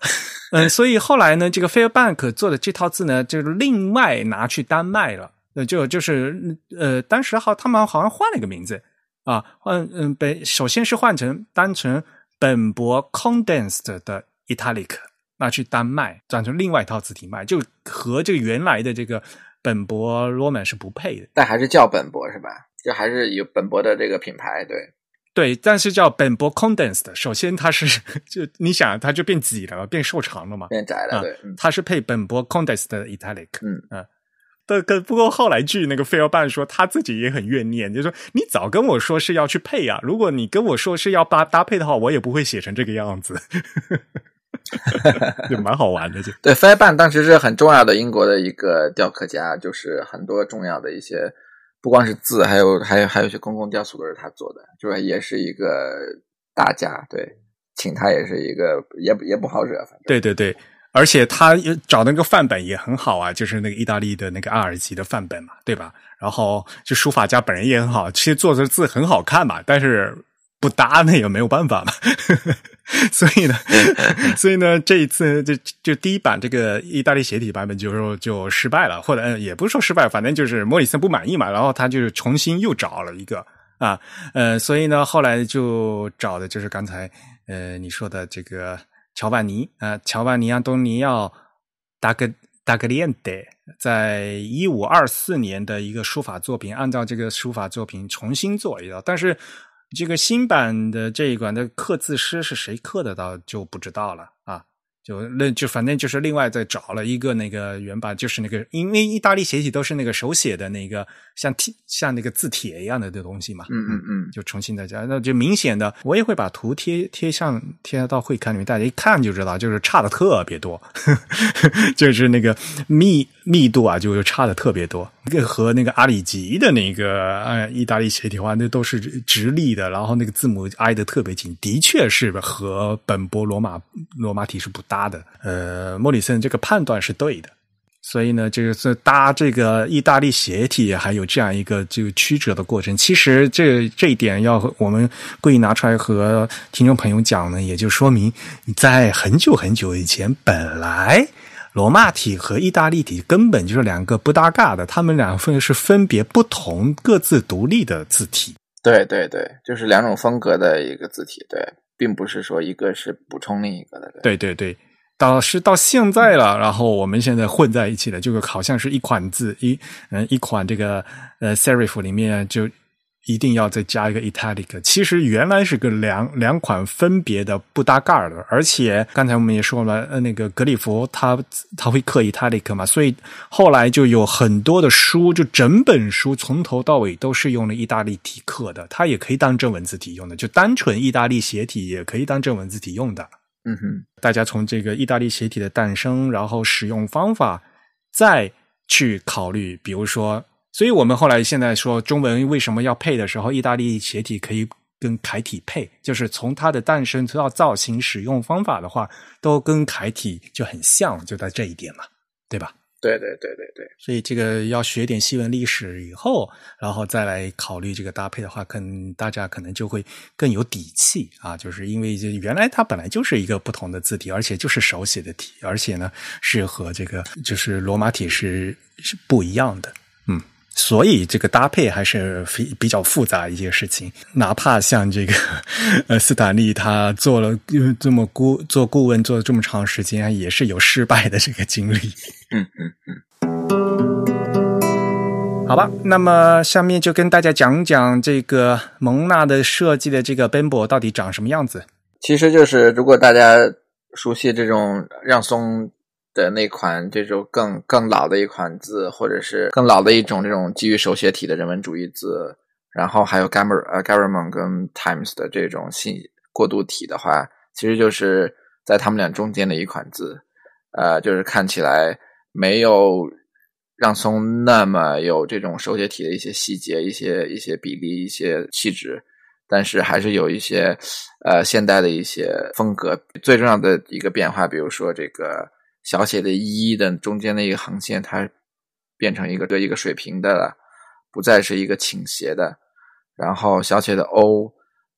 嗯，所以后来呢，这个 Fairbank 做的这套字呢，就是另外拿去单卖了。呃，就就是呃，当时好，他们好像换了一个名字啊，换嗯，本首先是换成单成本博 Condensed 的 Italic，拿去单卖，转成另外一套字体卖，就和这个原来的这个本博 Roman 是不配的。但还是叫本博是吧？就还是有本博的这个品牌，对，对，但是叫本博 condensed。首先它是就你想，它就变挤了嘛，变瘦长了嘛。变窄了，啊对，嗯它是配本博 condensed 的 italic。嗯啊。但跟不过后来据那个菲尔办说，他自己也很怨念，就说你早跟我说是要去配啊，如果你跟我说是要搭搭配的话，我也不会写成这个样子，(laughs) 就蛮好玩的就。对 b a n 当时是很重要的英国的一个雕刻家，就是很多重要的一些，不光是字，还有还有还有些公共雕塑都是他做的，就是也是一个大家，对，请他也是一个也也不好惹，对对对，而且他找那个范本也很好啊，就是那个意大利的那个阿尔及的范本嘛，对吧？然后就书法家本人也很好，其实做的字很好看嘛，但是不搭那也没有办法嘛。(laughs) 所以呢，(laughs) 所以呢，这一次就就第一版这个意大利斜体版本就说就失败了，或者、也不是说失败，反正就是莫里森不满意嘛，然后他就重新又找了一个啊，呃，所以呢，后来就找的就是刚才呃你说的这个乔万尼啊、乔万尼安东尼奥达格达格列德，在一五二四年的一个书法作品，按照这个书法作品重新做一道，但是。这个新版的这一款的刻字师是谁刻的，倒就不知道了啊。就那就反正就是另外再找了一个那个原版，就是那个因为意大利写体都是那个手写的那个像帖像那个字帖一样的这东西嘛，嗯嗯嗯，就重新再加，那就明显的我也会把图贴贴上贴到会刊里面，大家一看就知道，就是差的特别多，(laughs) 就是那个密密度啊，就差的特别多。个和那个阿里吉的那个呃意大利斜体的话，那都是直立的，然后那个字母挨得特别紧，的确是和本波罗马罗马体是不搭的。呃，莫里森这个判断是对的。所以呢，这个是搭这个意大利斜体，还有这样一个这个曲折的过程。其实这这一点要和我们故意拿出来和听众朋友讲呢，也就说明在很久很久以前，本来罗马体和意大利体根本就是两个不搭嘎的，他们两份是分别不同、各自独立的字体。对对对，就是两种风格的一个字体，对，并不是说一个是补充另一个的。对对对。到是到现在了，然后我们现在混在一起了，就好像是一款字一嗯一款这个呃 serif 里面就一定要再加一个 italic，其实原来是个两两款分别的不搭盖的，而且刚才我们也说了，呃那个格里佛他他会刻 italic 嘛，所以后来就有很多的书，就整本书从头到尾都是用了意大利体刻的，它也可以当正文字体用的，就单纯意大利斜体也可以当正文字体用的。嗯哼，大家从这个意大利斜体的诞生，然后使用方法，再去考虑，比如说，所以我们后来现在说中文为什么要配的时候，意大利斜体可以跟楷体配，就是从它的诞生到造型、使用方法的话，都跟楷体就很像，就在这一点嘛，对吧？对对对对对，所以这个要学点西文历史以后，然后再来考虑这个搭配的话，可能大家可能就会更有底气啊！就是因为原来它本来就是一个不同的字体，而且就是手写的体，而且呢是和这个就是罗马体是是不一样的，嗯。所以这个搭配还是非比较复杂一些事情，哪怕像这个 (laughs) 呃斯坦利他做了这么顾做顾问做了这么长时间，也是有失败的这个经历。嗯嗯嗯。好吧，那么下面就跟大家讲讲这个蒙娜的设计的这个 Bembo 到底长什么样子。其实就是如果大家熟悉这种让松。的那款这种更更老的一款字，或者是更老的一种这种基于手写体的人文主义字，然后还有 Gamer 呃 Gamerman 跟 Times 的这种信过渡体的话，其实就是在他们俩中间的一款字，呃，就是看起来没有让松那么有这种手写体的一些细节、一些一些比例、一些气质，但是还是有一些呃现代的一些风格。最重要的一个变化，比如说这个。小写的“一”的中间的一个横线，它变成一个对一个水平的了，不再是一个倾斜的。然后小写的 “o”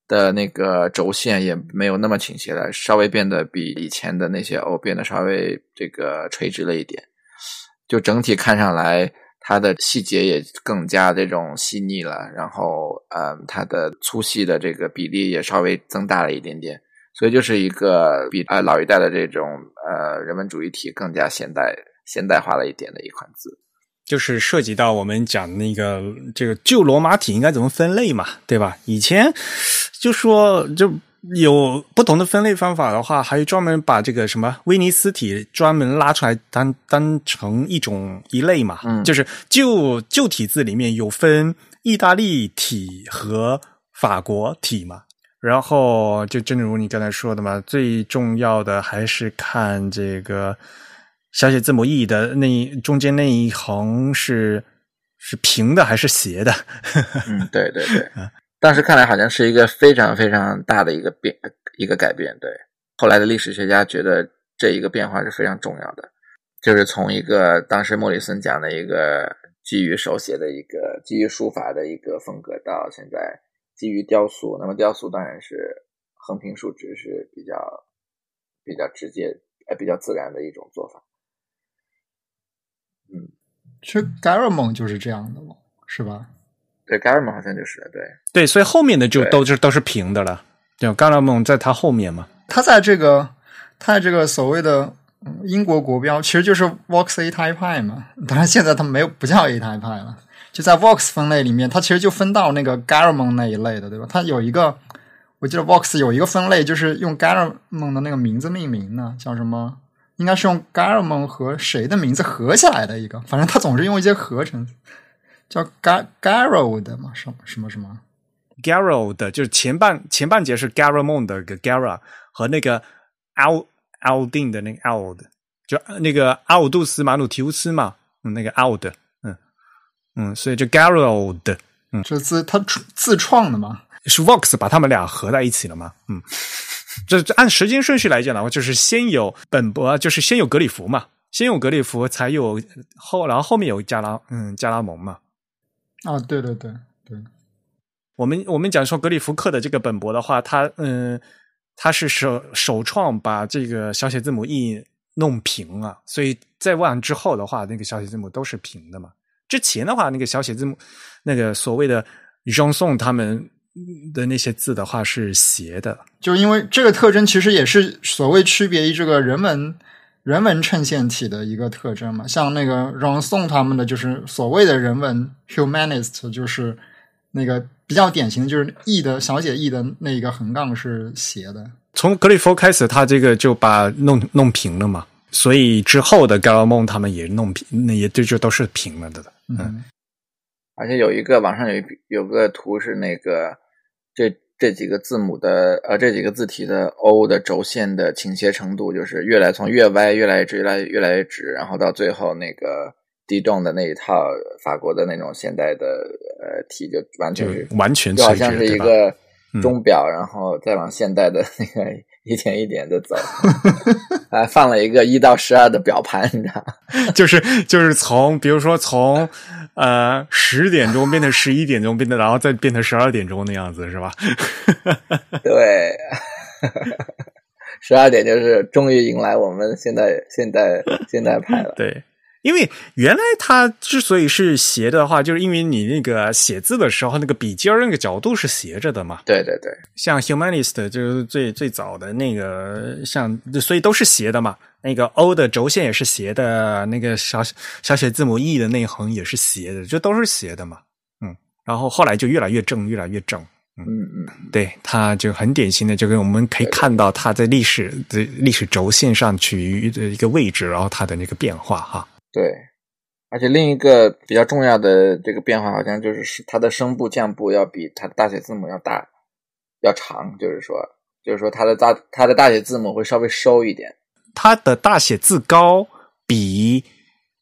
的那个轴线也没有那么倾斜了，稍微变得比以前的那些 “o” 变得稍微这个垂直了一点。就整体看上来，它的细节也更加这种细腻了。然后，嗯，它的粗细的这个比例也稍微增大了一点点。所以就是一个比呃老一代的这种呃人文主义体更加现代现代化了一点的一款字，就是涉及到我们讲那个这个旧罗马体应该怎么分类嘛，对吧？以前就说就有不同的分类方法的话，还专门把这个什么威尼斯体专门拉出来当当成一种一类嘛，嗯，就是旧旧体字里面有分意大利体和法国体嘛。然后就正如你刚才说的嘛，最重要的还是看这个小写字母 e 的那一中间那一横是是平的还是斜的？(laughs) 嗯，对对对。当时看来好像是一个非常非常大的一个变一个改变。对，后来的历史学家觉得这一个变化是非常重要的，就是从一个当时莫里森讲的一个基于手写的一个基于书法的一个风格，到现在。基于雕塑，那么雕塑当然是横平竖直是比较比较直接呃比较自然的一种做法。嗯，其实 Garamond 就是这样的嘛，是吧？对，Garamond 好像就是对对，所以后面的就都是都是平的了。对，Garamond 在他后面嘛，他在这个它这个所谓的英国国标其实就是 Vox A Type 派嘛，当然现在它没有不叫 A Type 派了。就在 Vox 分类里面，它其实就分到那个 Garamon 那一类的，对吧？它有一个，我记得 Vox 有一个分类，就是用 Garamon 的那个名字命名的，叫什么？应该是用 Garamon 和谁的名字合起来的一个，反正它总是用一些合成，叫 Gar Garrod 嘛，什么什么什么 Garrod，就是前半前半节是 Garamond 的 Gara 和那个 Al Aldin 的那个 Ald，就那个阿尔杜斯马努提乌斯嘛，那个 Ald。嗯，所以就 Gerald 嗯这自他自自创的嘛，是 Vox 把他们俩合在一起了吗？嗯，这这按时间顺序来讲的话，就是先有本博，就是先有格里夫嘛，先有格里夫，才有后，然后后面有加拉，嗯，加拉蒙嘛。啊，对对对对，我们我们讲说格里夫克的这个本博的话，他嗯，他是首首创把这个小写字母 e 弄平了，所以在往之后的话，那个小写字母都是平的嘛。之前的话，那个小写字母，那个所谓的让宋他们的那些字的话是斜的，就因为这个特征其实也是所谓区别于这个人文人文衬线体的一个特征嘛。像那个让宋他们的就是所谓的人文 humanist，就是那个比较典型的就是 e 的小写 e 的那个横杠是斜的。从格里夫开始，他这个就把弄弄平了嘛。所以之后的 m o n 他们也弄平，那也就就都是平了的。嗯，而且有一个网上有一有个图是那个这这几个字母的呃这几个字体的 O 的轴线的倾斜程度，就是越来从越歪越来越直，越来越来越直，然后到最后那个 D 动的那一套法国的那种现代的呃体就完全是完全就好像是一个钟表，然后再往现代的那个。一点一点的走，还 (laughs) 放了一个一到十二的表盘，你知道吗？(laughs) 就是就是从，比如说从呃十点钟变成十一点钟，变得然后再变成十二点钟的样子，是吧？(laughs) 对，十二点就是终于迎来我们现在现在现在派了，对。因为原来它之所以是斜的话，就是因为你那个写字的时候，那个笔尖儿那个角度是斜着的嘛。对对对，像 Humanist 就是最最早的那个，像所以都是斜的嘛。那个 O 的轴线也是斜的，那个小小写字母 E 的那横也是斜的，就都是斜的嘛。嗯，然后后来就越来越正，越来越正。嗯嗯，对，它就很典型的，就跟我们可以看到它在历史的历史轴线上处于的一个位置，然后它的那个变化哈。对，而且另一个比较重要的这个变化，好像就是是它的声部降部要比它的大写字母要大，要长，就是说，就是说它的大它的大写字母会稍微收一点，它的大写字高比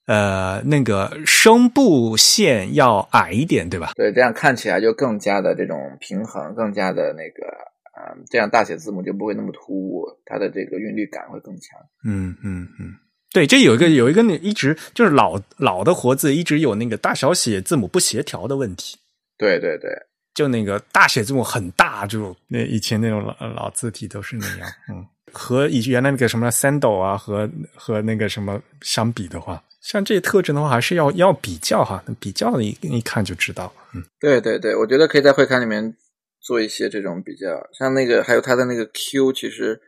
呃那个声部线要矮一点，对吧？对，这样看起来就更加的这种平衡，更加的那个啊，这样大写字母就不会那么突兀，它的这个韵律感会更强。嗯嗯嗯。对，这有一个有一个那一直就是老老的活字，一直有那个大小写字母不协调的问题。对对对，就那个大写字母很大，就那以前那种老老字体都是那样。嗯，和以原来那个什么 Sandal 啊，和和那个什么相比的话，像这些特征的话，还是要要比较哈，比较的一一看就知道。嗯，对对对，我觉得可以在会刊里面做一些这种比较，像那个还有它的那个 Q，其实。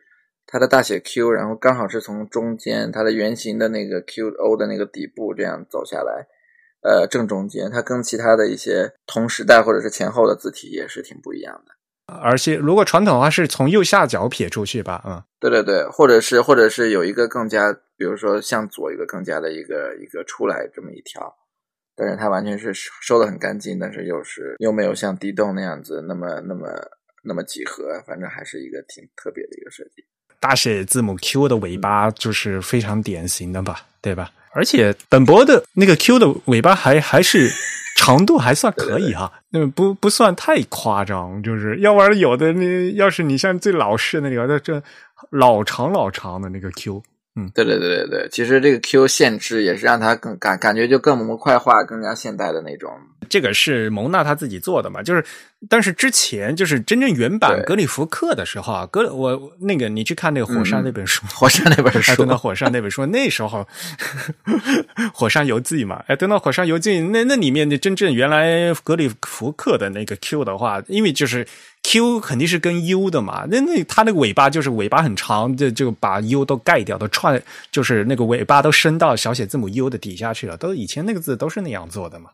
它的大写 Q，然后刚好是从中间它的圆形的那个 Q O 的那个底部这样走下来，呃，正中间，它跟其他的一些同时代或者是前后的字体也是挺不一样的。而且如果传统的话是从右下角撇出去吧，嗯，对对对，或者是或者是有一个更加，比如说向左一个更加的一个一个出来这么一条，但是它完全是收的很干净，但是又是又没有像地洞那样子那么那么那么几何，反正还是一个挺特别的一个设计。大写字母 Q 的尾巴就是非常典型的吧，对吧？而且本博的那个 Q 的尾巴还还是 (laughs) 长度还算可以哈，那不不算太夸张，就是要不然有的那要是你像最老式的那个，这老长老长的那个 Q。嗯，对对对对对，其实这个 Q 限制也是让它更感感觉就更模块化、更加现代的那种。这个是蒙娜他自己做的嘛？就是，但是之前就是真正原版格里夫克的时候啊，格我那个你去看那个火山那本书，火山那本书，等到火山那本书，那时候 (laughs) 火山游记嘛，哎，等到火山游记那那里面的真正原来格里夫克的那个 Q 的话，因为就是。Q 肯定是跟 U 的嘛，那那它那个尾巴就是尾巴很长，就就把 U 都盖掉，都串，就是那个尾巴都伸到小写字母 U 的底下去了。都以前那个字都是那样做的嘛。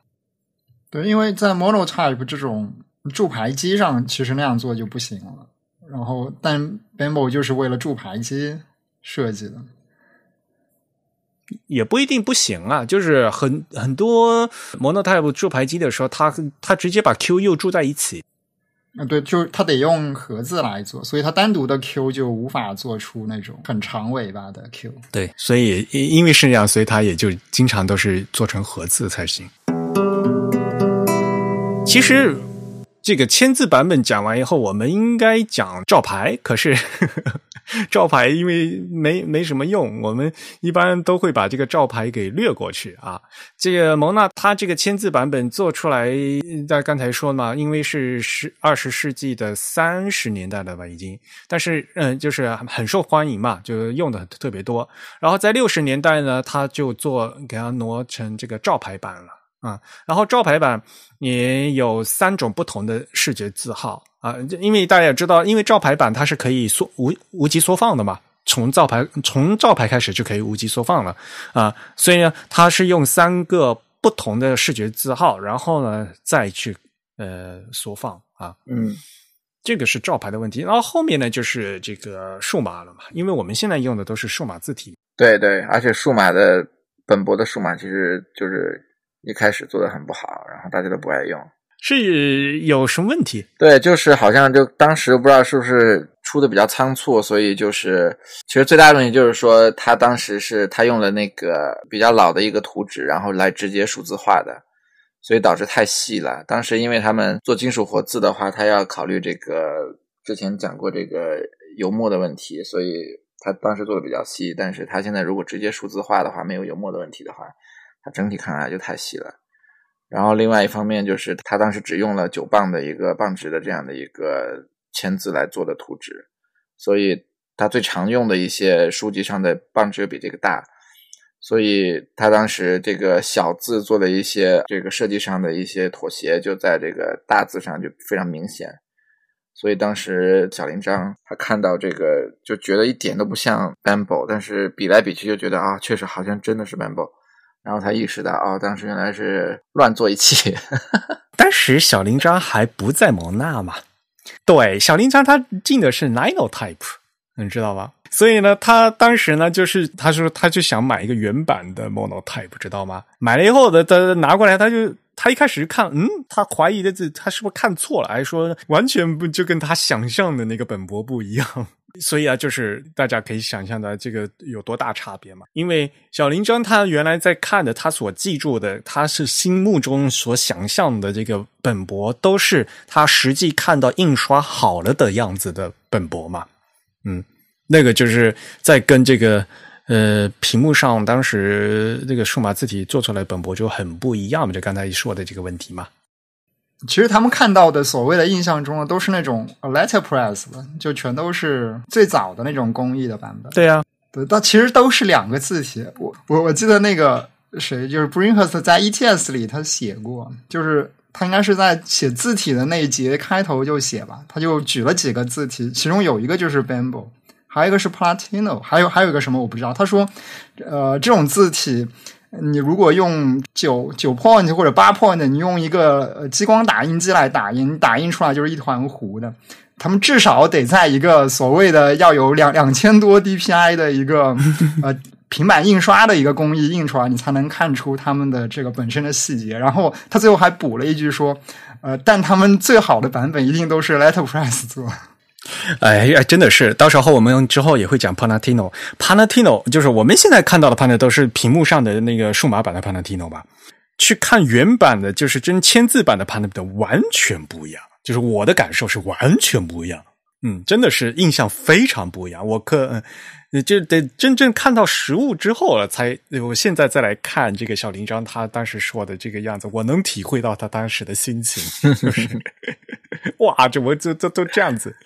对，因为在 Monotype 这种铸牌机上，其实那样做就不行了。然后，但 Bembo 就是为了铸牌机设计的，也不一定不行啊。就是很很多 Monotype 铸牌机的时候，它它直接把 Q 又铸在一起。嗯，对，就是它得用盒子来做，所以它单独的 Q 就无法做出那种很长尾巴的 Q。对，所以因因为是这样，所以它也就经常都是做成盒子才行。其实这个签字版本讲完以后，我们应该讲照牌，可是 (laughs) 照牌因为没没什么用，我们一般都会把这个照牌给略过去啊。这个蒙娜他这个签字版本做出来，在刚才说嘛，因为是十二十世纪的三十年代了吧，已经，但是嗯，就是很受欢迎嘛，就用的特别多。然后在六十年代呢，他就做给它挪成这个照牌版了。啊，然后招牌版也有三种不同的视觉字号啊，因为大家也知道，因为招牌版它是可以缩无无极缩放的嘛，从照牌从照牌开始就可以无极缩放了啊，所以呢，它是用三个不同的视觉字号，然后呢再去呃缩放啊，嗯，这个是照牌的问题，然后后面呢就是这个数码了嘛，因为我们现在用的都是数码字体，对对，而且数码的本博的数码其实就是。一开始做的很不好，然后大家都不爱用，是有什么问题？对，就是好像就当时不知道是不是出的比较仓促，所以就是其实最大的问题就是说，他当时是他用了那个比较老的一个图纸，然后来直接数字化的，所以导致太细了。当时因为他们做金属活字的话，他要考虑这个之前讲过这个油墨的问题，所以他当时做的比较细。但是他现在如果直接数字化的话，没有油墨的问题的话。它整体看来就太细了，然后另外一方面就是他当时只用了九磅的一个磅值的这样的一个签字来做的图纸，所以他最常用的一些书籍上的磅值比这个大，所以他当时这个小字做的一些这个设计上的一些妥协，就在这个大字上就非常明显，所以当时小林章他看到这个就觉得一点都不像 bamboo，但是比来比去就觉得啊，确实好像真的是 bamboo。然后他意识到，哦，当时原来是乱做一气。(laughs) 当时小林章还不在蒙纳嘛？对，小林章他进的是 Nino Type，你知道吧？所以呢，他当时呢，就是他说他就想买一个原版的 Mono Type，知道吗？买了以后的他拿过来，他就他一开始看，嗯，他怀疑的这他是不是看错了？还说完全不就跟他想象的那个本博不一样。所以啊，就是大家可以想象的这个有多大差别嘛？因为小林章他原来在看的，他所记住的，他是心目中所想象的这个本博，都是他实际看到印刷好了的样子的本博嘛。嗯，那个就是在跟这个呃屏幕上当时这个数码字体做出来本博就很不一样嘛，就刚才一说的这个问题嘛。其实他们看到的所谓的印象中的都是那种 letterpress 的，就全都是最早的那种工艺的版本。对呀，对，但其实都是两个字体。我我我记得那个谁，就是 Brinkhurst 在 ETS 里他写过，就是他应该是在写字体的那一节开头就写吧，他就举了几个字体，其中有一个就是 Bamboo，还有一个是 Platino，还有还有一个什么我不知道。他说，呃，这种字体。你如果用九九 point 或者八 point，你用一个激光打印机来打印，打印出来就是一团糊的。他们至少得在一个所谓的要有两两千多 DPI 的一个 (laughs) 呃平板印刷的一个工艺印出来，你才能看出他们的这个本身的细节。然后他最后还补了一句说，呃，但他们最好的版本一定都是 letterpress 做。哎呀，真的是，到时候我们之后也会讲 Panatino。Panatino 就是我们现在看到的 Panatino 都是屏幕上的那个数码版的 Panatino 吧？去看原版的，就是真签字版的 Panatino，完全不一样。就是我的感受是完全不一样。嗯，真的是印象非常不一样。我可嗯就得真正看到实物之后了，才我现在再来看这个小林章他当时说的这个样子，我能体会到他当时的心情。就是 (laughs) 哇，这我这这都这样子。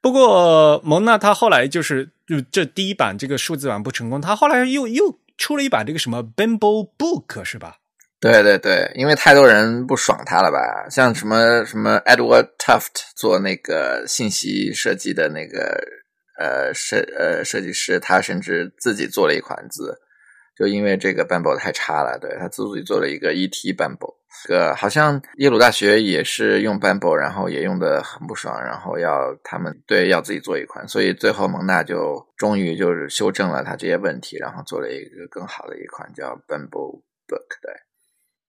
不过蒙娜他后来就是就这第一版这个数字版不成功，他后来又又出了一版这个什么 Bambo Book 是吧？对对对，因为太多人不爽他了吧？像什么什么 Edward Tuft 做那个信息设计的那个呃设呃设计师，他甚至自己做了一款字。就因为这个 Bambo 太差了，对他自己做了一个 ET Bambo，个好像耶鲁大学也是用 Bambo，然后也用的很不爽，然后要他们对要自己做一款，所以最后蒙娜就终于就是修正了他这些问题，然后做了一个更好的一款叫 Bambo Book，对，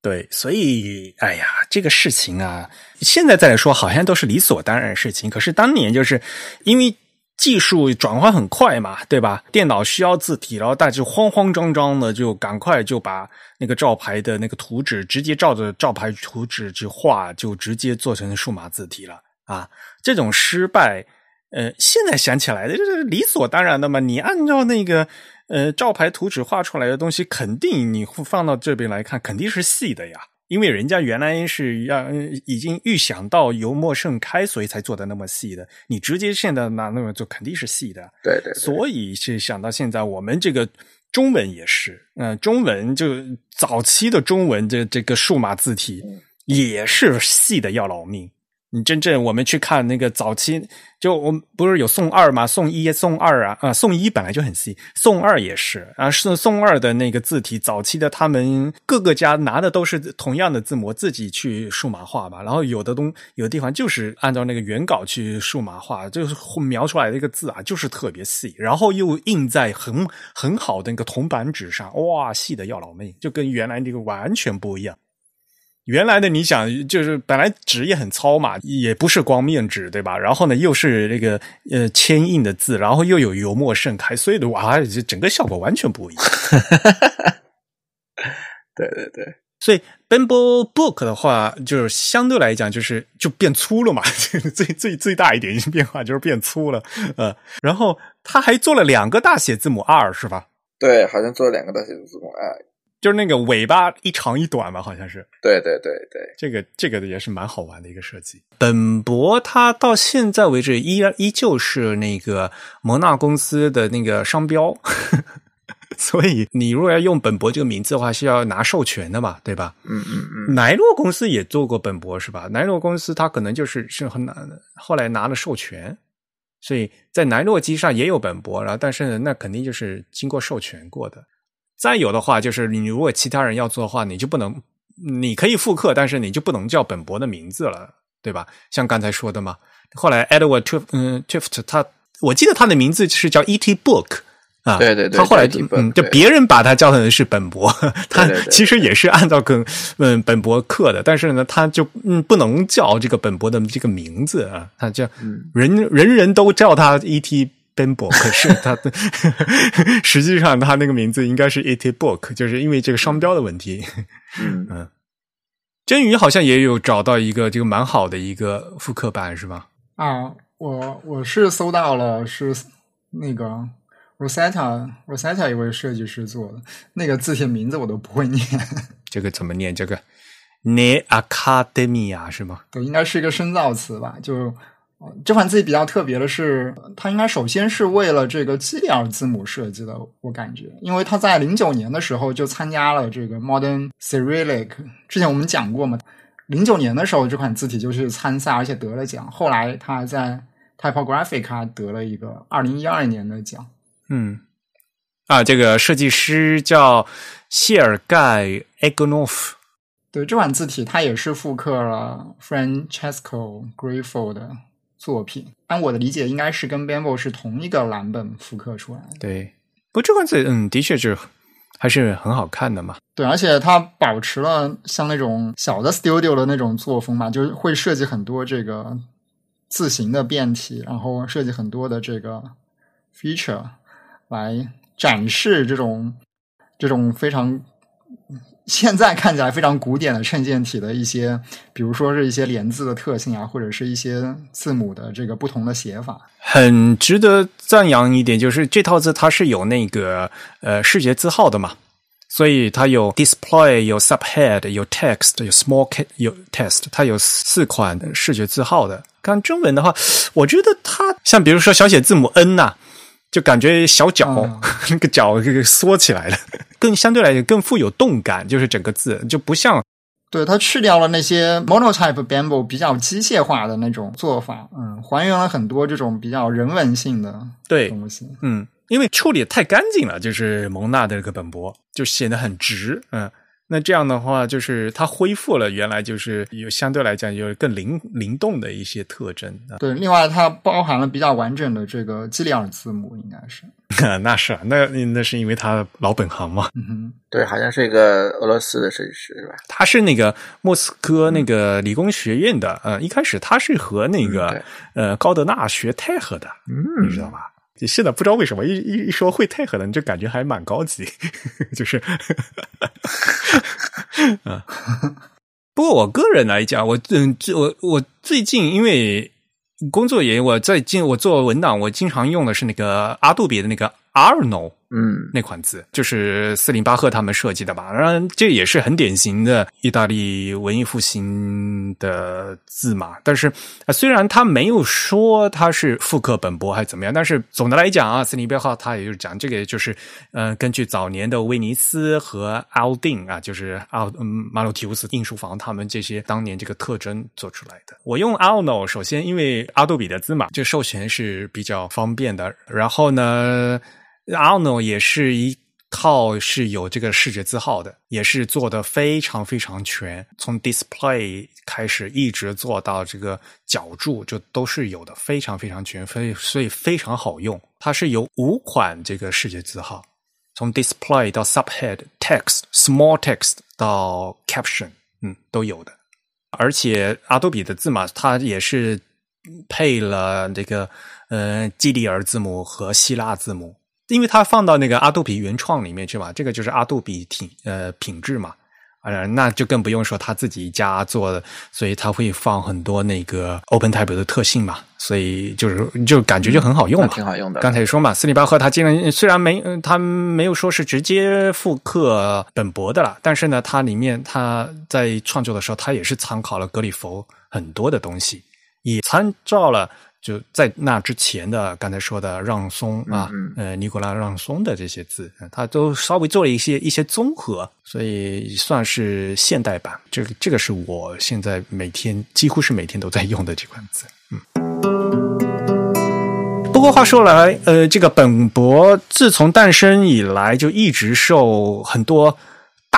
对，所以哎呀，这个事情啊，现在再来说好像都是理所当然的事情，可是当年就是因为。技术转换很快嘛，对吧？电脑需要字体，然后大家慌慌张张的就赶快就把那个招牌的那个图纸直接照着招牌图纸去画，就直接做成数码字体了啊！这种失败，呃，现在想起来的这是理所当然的嘛。你按照那个呃招牌图纸画出来的东西，肯定你会放到这边来看，肯定是细的呀。因为人家原来是要已经预想到油墨盛开，所以才做的那么细的。你直接现在拿那么做，肯定是细的。对对。所以是想到现在，我们这个中文也是，嗯，中文就早期的中文这这个数码字体也是细的要老命。你真正我们去看那个早期，就我们不是有宋二吗？宋一、宋二啊，啊，宋一本来就很细，宋二也是啊，是宋二的那个字体，早期的他们各个家拿的都是同样的字模，自己去数码化嘛。然后有的东有的地方就是按照那个原稿去数码化，就是描出来的一个字啊，就是特别细，然后又印在很很好的那个铜板纸上，哇，细的要老命，就跟原来那个完全不一样。原来的你想，就是本来纸也很糙嘛，也不是光面纸，对吧？然后呢，又是那个呃铅印的字，然后又有油墨盛开，所以的哇，这整个效果完全不一样。(laughs) 对对对，所以 Bamboo Book 的话，就是相对来讲，就是就变粗了嘛。(laughs) 最最最大一点变化就是变粗了，呃，然后他还做了两个大写字母 R，是吧？对，好像做了两个大写字母 R。就是那个尾巴一长一短嘛，好像是。对对对对，这个这个也是蛮好玩的一个设计。本博它到现在为止依然依旧是那个蒙纳公司的那个商标，(laughs) 所以你如果要用本博这个名字的话，是要拿授权的嘛，对吧？嗯嗯嗯。奈诺公司也做过本博是吧？奈诺公司它可能就是是很难，后来拿了授权，所以在南诺机上也有本博，然后但是那肯定就是经过授权过的。再有的话，就是你如果其他人要做的话，你就不能，你可以复刻，但是你就不能叫本博的名字了，对吧？像刚才说的嘛，后来 Edward，Twift，他我记得他的名字是叫 E.T. Book 啊，对对对，他后来嗯，就别人把他叫成是本博，(laughs) 他其实也是按照跟嗯本博刻的，但是呢，他就嗯不能叫这个本博的这个名字啊，他叫人人人都叫他 E.T. Bambo，可是他 (laughs) 实际上他那个名字应该是 It Book，就是因为这个商标的问题。嗯 (laughs) 嗯，真宇好像也有找到一个这个蛮好的一个复刻版，是吧？啊，我我是搜到了，是那个 Rosetta Rosetta 一位设计师做的，那个字体名字我都不会念。(laughs) 这个怎么念？这个 Ne Academia 是吗？对，应该是一个深造词吧？就。这款字体比较特别的是，它应该首先是为了这个基里尔字母设计的，我感觉，因为他在零九年的时候就参加了这个 Modern Cyrillic，之前我们讲过嘛，零九年的时候这款字体就去参赛，而且得了奖，后来他还在 Typographica 得了一个二零一二年的奖。嗯，啊，这个设计师叫谢尔盖 Egonov，对，这款字体它也是复刻了 Francesco Grifo 的。作品，按我的理解，应该是跟 Bamboo 是同一个蓝本复刻出来的。对，不过这款字，嗯，的确是还是很好看的嘛。对，而且它保持了像那种小的 Studio 的那种作风嘛，就是会设计很多这个字形的变体，然后设计很多的这个 feature 来展示这种这种非常。现在看起来非常古典的衬线体的一些，比如说是一些连字的特性啊，或者是一些字母的这个不同的写法。很值得赞扬一点就是这套字它是有那个呃视觉字号的嘛，所以它有 display、有 subhead、有 text、有 small、有 test，它有四款视觉字号的。看中文的话，我觉得它像比如说小写字母 n 呐。就感觉小脚 (laughs) 那个脚这个缩起来了，更相对来讲更富有动感，就是整个字就不像，对它去掉了那些 monotype bamboo 比较机械化的那种做法，嗯，还原了很多这种比较人文性的对东西，嗯，因为处理的太干净了，就是蒙娜的这个本博就显得很直，嗯，那这样的话，就是它恢复了原来就是有相对来讲有更灵灵动的一些特征啊。对，另外它包含了比较完整的这个基里尔字母，应该是。(laughs) 那是啊，那那是因为他老本行嘛。嗯哼，对，好像是一个俄罗斯的设计师是吧？他是那个莫斯科那个理工学院的，呃，一开始他是和那个、嗯呃高德纳学太和的，嗯你知道吧？你现在不知道为什么一一一说会泰和的，你就感觉还蛮高级，(laughs) 就是，(laughs) 啊。不过我个人来讲，我嗯，我我最近因为工作原因，我在进我做文档，我经常用的是那个阿杜比的那个 Arno。嗯那款字，就是斯林巴赫他们设计的吧？当然，这也是很典型的意大利文艺复兴的字嘛。但是，虽然他没有说他是复刻本博还是怎么样，但是总的来讲啊，斯林巴赫他也就是讲这个，就是呃，根据早年的威尼斯和奥丁啊，就是奥嗯马鲁提乌斯印书房他们这些当年这个特征做出来的。我用 Alno，首先因为阿杜比的字嘛，这授权是比较方便的。然后呢？Arno 也是一套是有这个视觉字号的，也是做的非常非常全，从 display 开始一直做到这个脚注，就都是有的，非常非常全，所以所以非常好用。它是有五款这个视觉字号，从 display 到 subhead、text、small text 到 caption，嗯，都有的。而且阿多比的字嘛，它也是配了这个呃基里尔字母和希腊字母。因为它放到那个阿杜比原创里面去嘛，这个就是阿杜比品呃品质嘛，啊，那就更不用说他自己家做的，所以他会放很多那个 OpenType 的特性嘛，所以就是就感觉就很好用那嘛，挺好用的。刚才也说嘛，斯里巴赫他竟然虽然没呃他没有说是直接复刻本博的啦，但是呢，它里面他在创作的时候，他也是参考了格里佛很多的东西，也参照了就在那之前的刚才说的让松啊，嗯呃，尼古拉让松的这些字，呃他都稍微做了一些一些综合，所以算是现代版。这个这个是我现在每天几乎是每天都在用的这款字。嗯不过话说来，呃，这个本博自从诞生以来，就一直受很多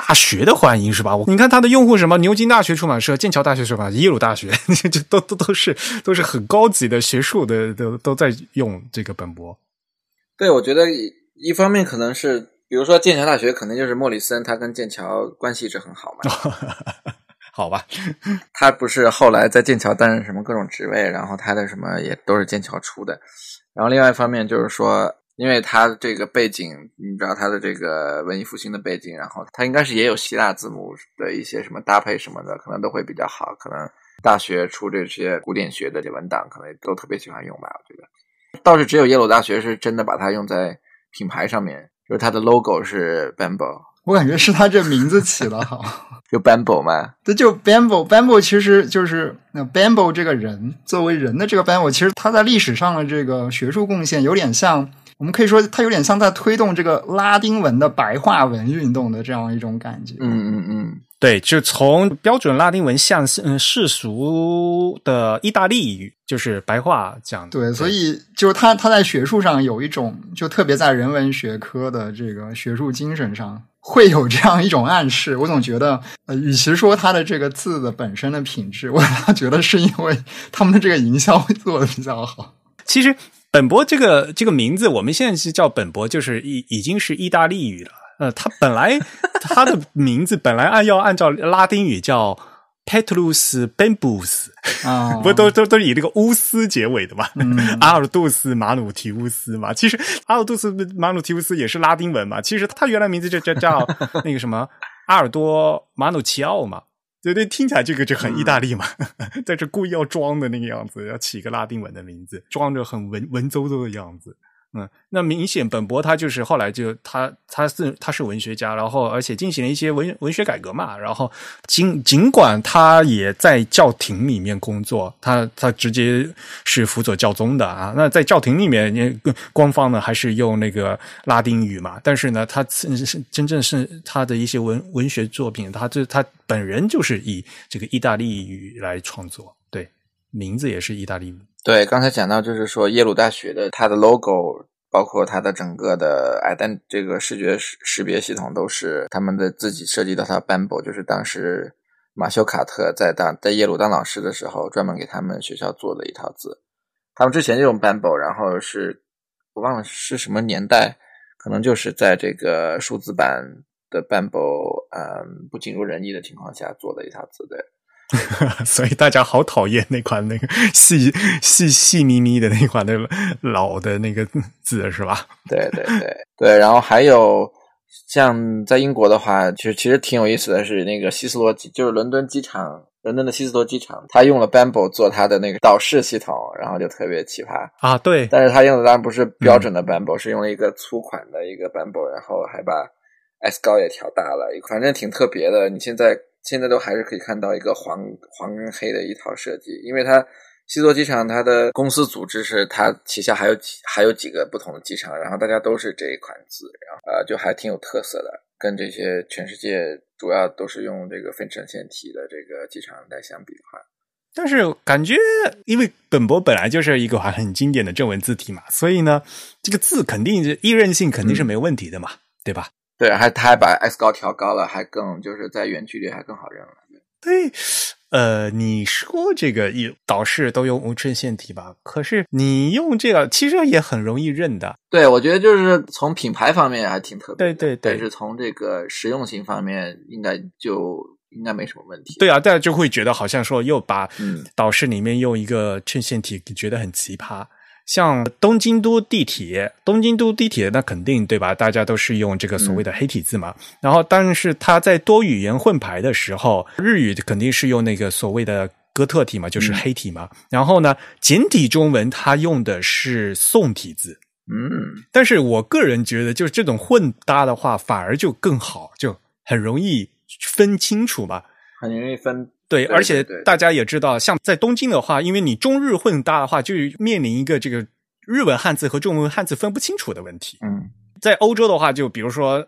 大学的欢迎，是吧？你看它的用户什么牛津大学出版社、剑桥大学出版社、耶鲁大学，(laughs) 这都都都是都是很高级的学术的，都都在用这个本博。对，我觉得一一方面可能是，比如说剑桥大学，可能就是莫里森他跟剑桥关系一直很好嘛。(laughs) 好吧，他不是后来在剑桥担任什么各种职位，然后他的什么也都是剑桥出的。然后另外一方面就是说，因为他这个背景，你知道他的这个文艺复兴的背景，然后他应该是也有希腊字母的一些什么搭配什么的，可能都会比较好。可能大学出这些古典学的这文档，可能都特别喜欢用吧。我觉得倒是只有耶鲁大学是真的把它用在品牌上面，就是它的 logo 是 Bamboo (laughs) 我感觉是他这名字起的好。(laughs) 就 Bamboo 嘛。对，就 Bamboo，Bamboo 其实就是那 Bamboo 这个人，作为人的这个 Bambo，其实他在历史上的这个学术贡献有点像，我们可以说它有点像在推动这个拉丁文的白话文运动的这样一种感觉。嗯嗯嗯，对，就从标准拉丁文向嗯世俗的意大利语，就是白话讲。对，所以就是他他在学术上有一种，就特别在人文学科的这个学术精神上，会有这样一种暗示。我总觉得，呃，与其说他的这个字的本身的品质，我倒觉得是因为他们的这个营销做的比较好。其实本博这个这个名字，我们现在是叫本博，就是已已经是意大利语了。呃，它本来它的名字本来按要按照拉丁语叫 Petrus Bambus，啊，(laughs) 不都都都是以这个乌斯结尾的嘛？嗯阿尔杜斯马努提乌斯嘛。其实阿尔杜斯马努提乌斯也是拉丁文嘛。其实他原来名字就叫叫那个什么阿尔多马努奇奥嘛。对对，听起来这个就很意大利嘛，在这故意要装的那个样子，要起一个拉丁文的名字，装着很文文绉绉的样子。嗯，那明显本博他就是后来就他他是他是文学家，然后而且进行了一些文文学改革嘛，然后尽尽管他也在教廷里面工作，他他直接是辅佐教宗的啊。那在教廷里面，官方呢还是用那个拉丁语嘛，但是呢，他是真正是他的一些文文学作品，他这他本人就是以这个意大利语来创作，对，名字也是意大利语。对，刚才讲到就是说耶鲁大学的它的 logo 包括它的整个的 ident 这个视觉识识别系统都是他们的自己设计的套 Bambo，就是当时马修卡特在当在耶鲁当老师的时候，专门给他们学校做的一套字。他们之前就用 Bambo，然后是我忘了是什么年代，可能就是在这个数字版的 Bambo，嗯，不尽如人意的情况下做的一套字，对。(laughs) 所以大家好讨厌那款那个细细细咪咪的那款那个老的那个字是吧？对对对对，然后还有像在英国的话，其实其实挺有意思的是那个希斯罗机，就是伦敦机场，伦敦的希斯罗机场，他用了 Bamboo 做他的那个导视系统，然后就特别奇葩啊。对，但是他用的当然不是标准的 Bamboo，是用了一个粗款的一个 Bamboo，然后还把 S 高也调大了，反正挺特别的。你现在。现在都还是可以看到一个黄黄跟黑的一套设计，因为它西座机场它的公司组织是它旗下还有几还有几个不同的机场，然后大家都是这一款字，然后呃就还挺有特色的，跟这些全世界主要都是用这个分成线体的这个机场来相比的话，但是感觉因为本博本来就是一个很经典的正文字体嘛，所以呢这个字肯定是易认性肯定是没有问题的嘛，对吧？对，还他还把 S 高调高了，还更就是在远距离还更好认了。对，呃，你说这个导视都用无衬线体吧？可是你用这个其实也很容易认的。对，我觉得就是从品牌方面还挺特别。对对对，但是从这个实用性方面，应该就应该没什么问题。对啊，大家就会觉得好像说又把导视里面用一个衬线体，觉得很奇葩。像东京都地铁，东京都地铁那肯定对吧？大家都是用这个所谓的黑体字嘛。然后，但是它在多语言混排的时候，日语肯定是用那个所谓的哥特体嘛，就是黑体嘛。然后呢，简体中文它用的是宋体字。嗯，但是我个人觉得，就是这种混搭的话，反而就更好，就很容易分清楚嘛，很容易分。对，而且大家也知道，像在东京的话，因为你中日混搭的话，就面临一个这个日文汉字和中文汉字分不清楚的问题。嗯，在欧洲的话，就比如说，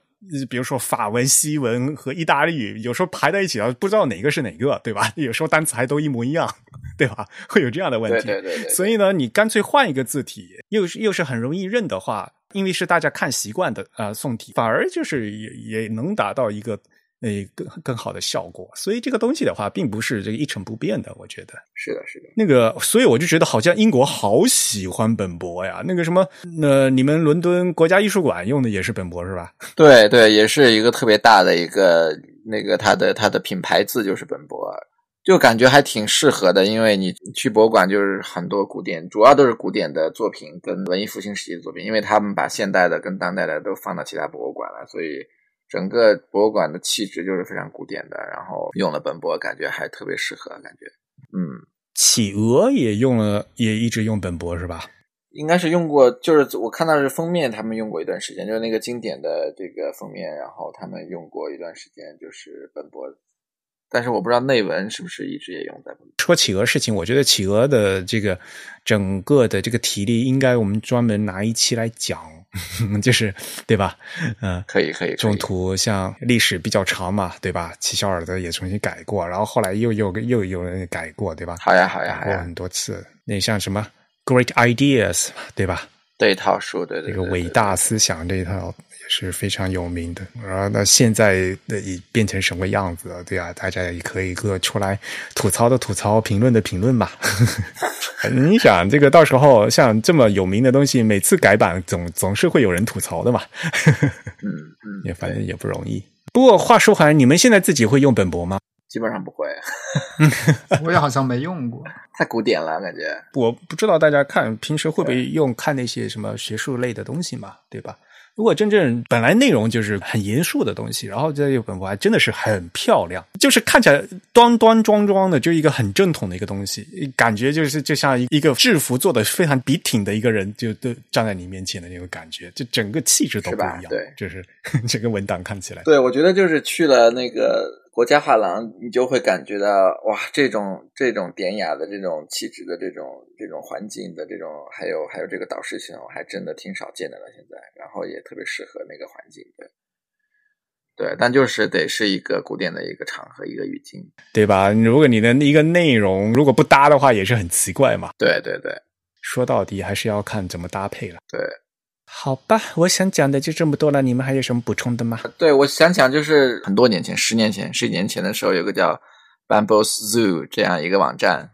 比如说法文、西文和意大利语，有时候排在一起了，不知道哪个是哪个，对吧？(laughs) 有时候单词还都一模一样，(laughs) 对吧？会有这样的问题。对对对。所以呢，你干脆换一个字体，又是又是很容易认的话，因为是大家看习惯的啊，宋体，反而就是也也能达到一个。诶，更更好的效果，所以这个东西的话，并不是这个一成不变的。我觉得是的，是的。那个，所以我就觉得好像英国好喜欢本博呀。那个什么，那你们伦敦国家艺术馆用的也是本博是吧？(laughs) 对对，也是一个特别大的一个那个它的它的品牌字就是本博，就感觉还挺适合的。因为你去博物馆就是很多古典，主要都是古典的作品跟文艺复兴时期的作品，因为他们把现代的跟当代的都放到其他博物馆了，所以。整个博物馆的气质就是非常古典的，然后用了本博，感觉还特别适合，感觉，嗯，企鹅也用了，也一直用本博是吧？应该是用过，就是我看到是封面，他们用过一段时间，就是那个经典的这个封面，然后他们用过一段时间，就是本博。但是我不知道内文是不是一直也用在。说企鹅事情，我觉得企鹅的这个整个的这个体力，应该我们专门拿一期来讲，(laughs) 就是对吧？嗯，可以可以。中途像历史比较长嘛，对吧？齐肖尔德也重新改过，然后后来又又又有人改过，对吧？好呀好呀，改过很多次。那像什么 Great Ideas，对吧？这一套书，对对，这个伟大思想这一套。是非常有名的，然后那现在的已变成什么样子了？对啊，大家也可以各出来吐槽的吐槽，评论的评论吧。(laughs) 你想，这个到时候像这么有名的东西，每次改版总总是会有人吐槽的嘛。嗯 (laughs) 嗯，也反正也不容易。不过话说回来，你们现在自己会用本博吗？基本上不会。(laughs) 我也好像没用过，太古典了，感觉。我不知道大家看平时会不会用看那些什么学术类的东西嘛？对吧？如果真正本来内容就是很严肃的东西，然后这本我还真的是很漂亮，就是看起来端端庄庄的，就一个很正统的一个东西，感觉就是就像一个制服做的非常笔挺的一个人，就都站在你面前的那种感觉，就整个气质都不一样。对，就是这个文档看起来。对，我觉得就是去了那个。国家画廊，你就会感觉到哇，这种这种典雅的这种气质的这种这种环境的这种，还有还有这个导师群，我，还真的挺少见的了。现在，然后也特别适合那个环境，对，对，但就是得是一个古典的一个场合，一个语境，对吧？如果你的一个内容如果不搭的话，也是很奇怪嘛。对对对，说到底还是要看怎么搭配了。对。好吧，我想讲的就这么多了，你们还有什么补充的吗？对，我想讲就是很多年前，十年前、十几年前的时候，有个叫 Bamboo Zoo 这样一个网站，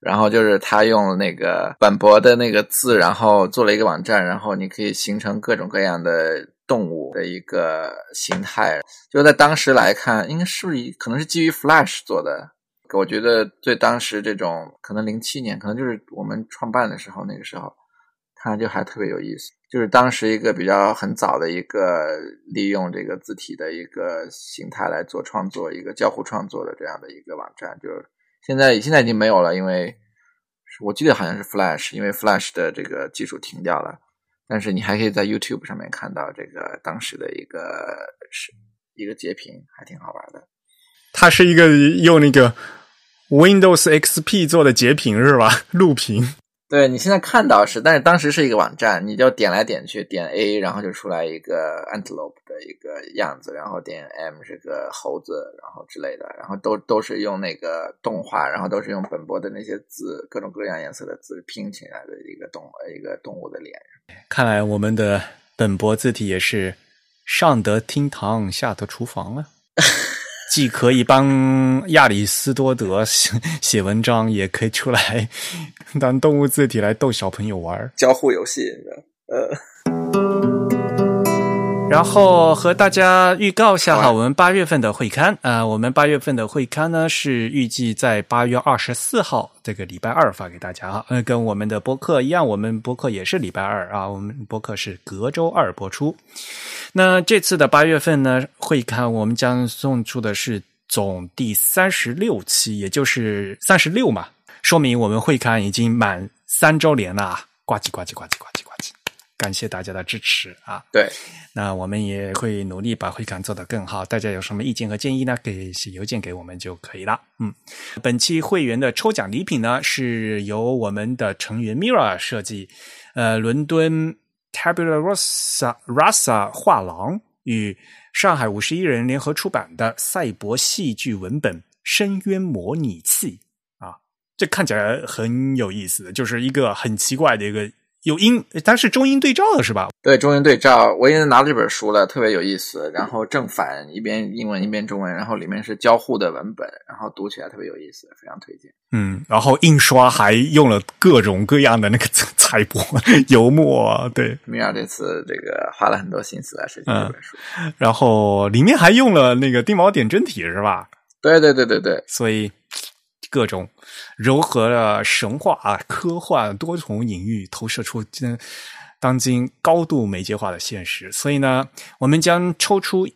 然后就是他用那个本博的那个字，然后做了一个网站，然后你可以形成各种各样的动物的一个形态。就在当时来看，应该是不是可能是基于 Flash 做的？我觉得对当时这种可能零七年，可能就是我们创办的时候，那个时候看就还特别有意思。就是当时一个比较很早的一个利用这个字体的一个形态来做创作，一个交互创作的这样的一个网站，就是现在现在已经没有了，因为我记得好像是 Flash，因为 Flash 的这个技术停掉了。但是你还可以在 YouTube 上面看到这个当时的一个是一个截屏，还挺好玩的。它是一个用那个 Windows XP 做的截屏是吧？录屏。对你现在看到是，但是当时是一个网站，你就点来点去，点 A，然后就出来一个 antelope 的一个样子，然后点 M 是个猴子，然后之类的，然后都都是用那个动画，然后都是用本博的那些字，各种各样颜色的字拼起来的一个动一个动物的脸。看来我们的本博字体也是上得厅堂，下得厨房了。(laughs) 既可以帮亚里斯多德写 (laughs) 文章，也可以出来 (laughs) 当动物字体来逗小朋友玩交互游戏。呃，然后和大家预告一下哈，我们八月份的会刊啊，我们八月份的会刊呢是预计在八月二十四号这个礼拜二发给大家啊，呃，跟我们的播客一样，我们播客也是礼拜二啊，我们播客是隔周二播出。那这次的八月份呢，会刊我们将送出的是总第三十六期，也就是三十六嘛，说明我们会刊已经满三周年了，啊呱唧呱唧呱唧，感谢大家的支持啊！对，那我们也会努力把会刊做得更好，大家有什么意见和建议呢？可以写邮件给我们就可以了。嗯，本期会员的抽奖礼品呢，是由我们的成员 Mira 设计，呃，伦敦。Tabula Rasa Rasa 画廊与上海五十一人联合出版的赛博戏剧文本《深渊模拟器》啊，这看起来很有意思，就是一个很奇怪的一个。有英，它是中英对照的是吧？对，中英对照。我已经拿了这本书了，特别有意思。然后正反一边英文一边中文，然后里面是交互的文本，然后读起来特别有意思，非常推荐。嗯，然后印刷还用了各种各样的那个 (laughs) 彩墨、油墨。对，米娅这次这个花了很多心思来设计这本书。然后里面还用了那个定锚点真体是吧？对对对对对，所以。各种柔和的神话啊、科幻多重隐喻，投射出今当今高度媒介化的现实。所以呢，我们将抽出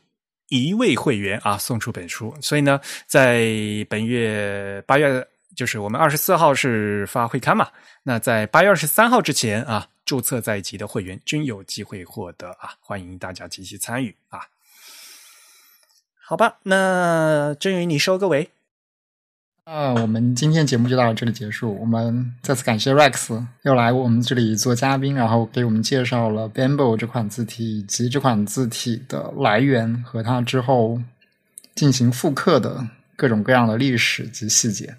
一位会员啊，送出本书。所以呢，在本月八月，就是我们二十四号是发会刊嘛？那在八月二十三号之前啊，注册在即的会员均有机会获得啊，欢迎大家积极参与啊。好吧，那郑宇，你收个尾。那我们今天节目就到这里结束。我们再次感谢 Rex 又来我们这里做嘉宾，然后给我们介绍了 Bamboo 这款字体以及这款字体的来源和它之后进行复刻的各种各样的历史及细节。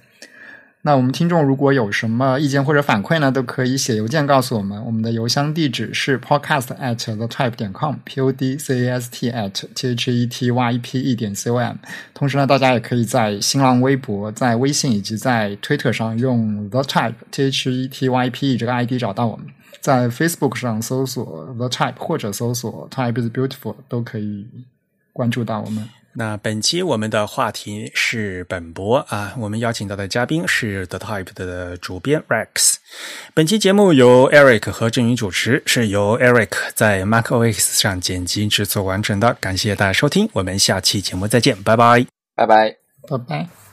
那我们听众如果有什么意见或者反馈呢，都可以写邮件告诉我们。我们的邮箱地址是 podcast at the type 点 com，p o d c a s t at t h e t y p e 点 c o m。同时呢，大家也可以在新浪微博、在微信以及在推特上用 the type t h e t y p e 这个 ID 找到我们。在 Facebook 上搜索 the type 或者搜索 type is beautiful 都可以关注到我们。那本期我们的话题是本博啊，我们邀请到的嘉宾是 The Type 的主编 Rex。本期节目由 Eric 和郑宇主持，是由 Eric 在 MacOS 上剪辑制作完成的。感谢大家收听，我们下期节目再见，拜拜，拜拜，拜拜。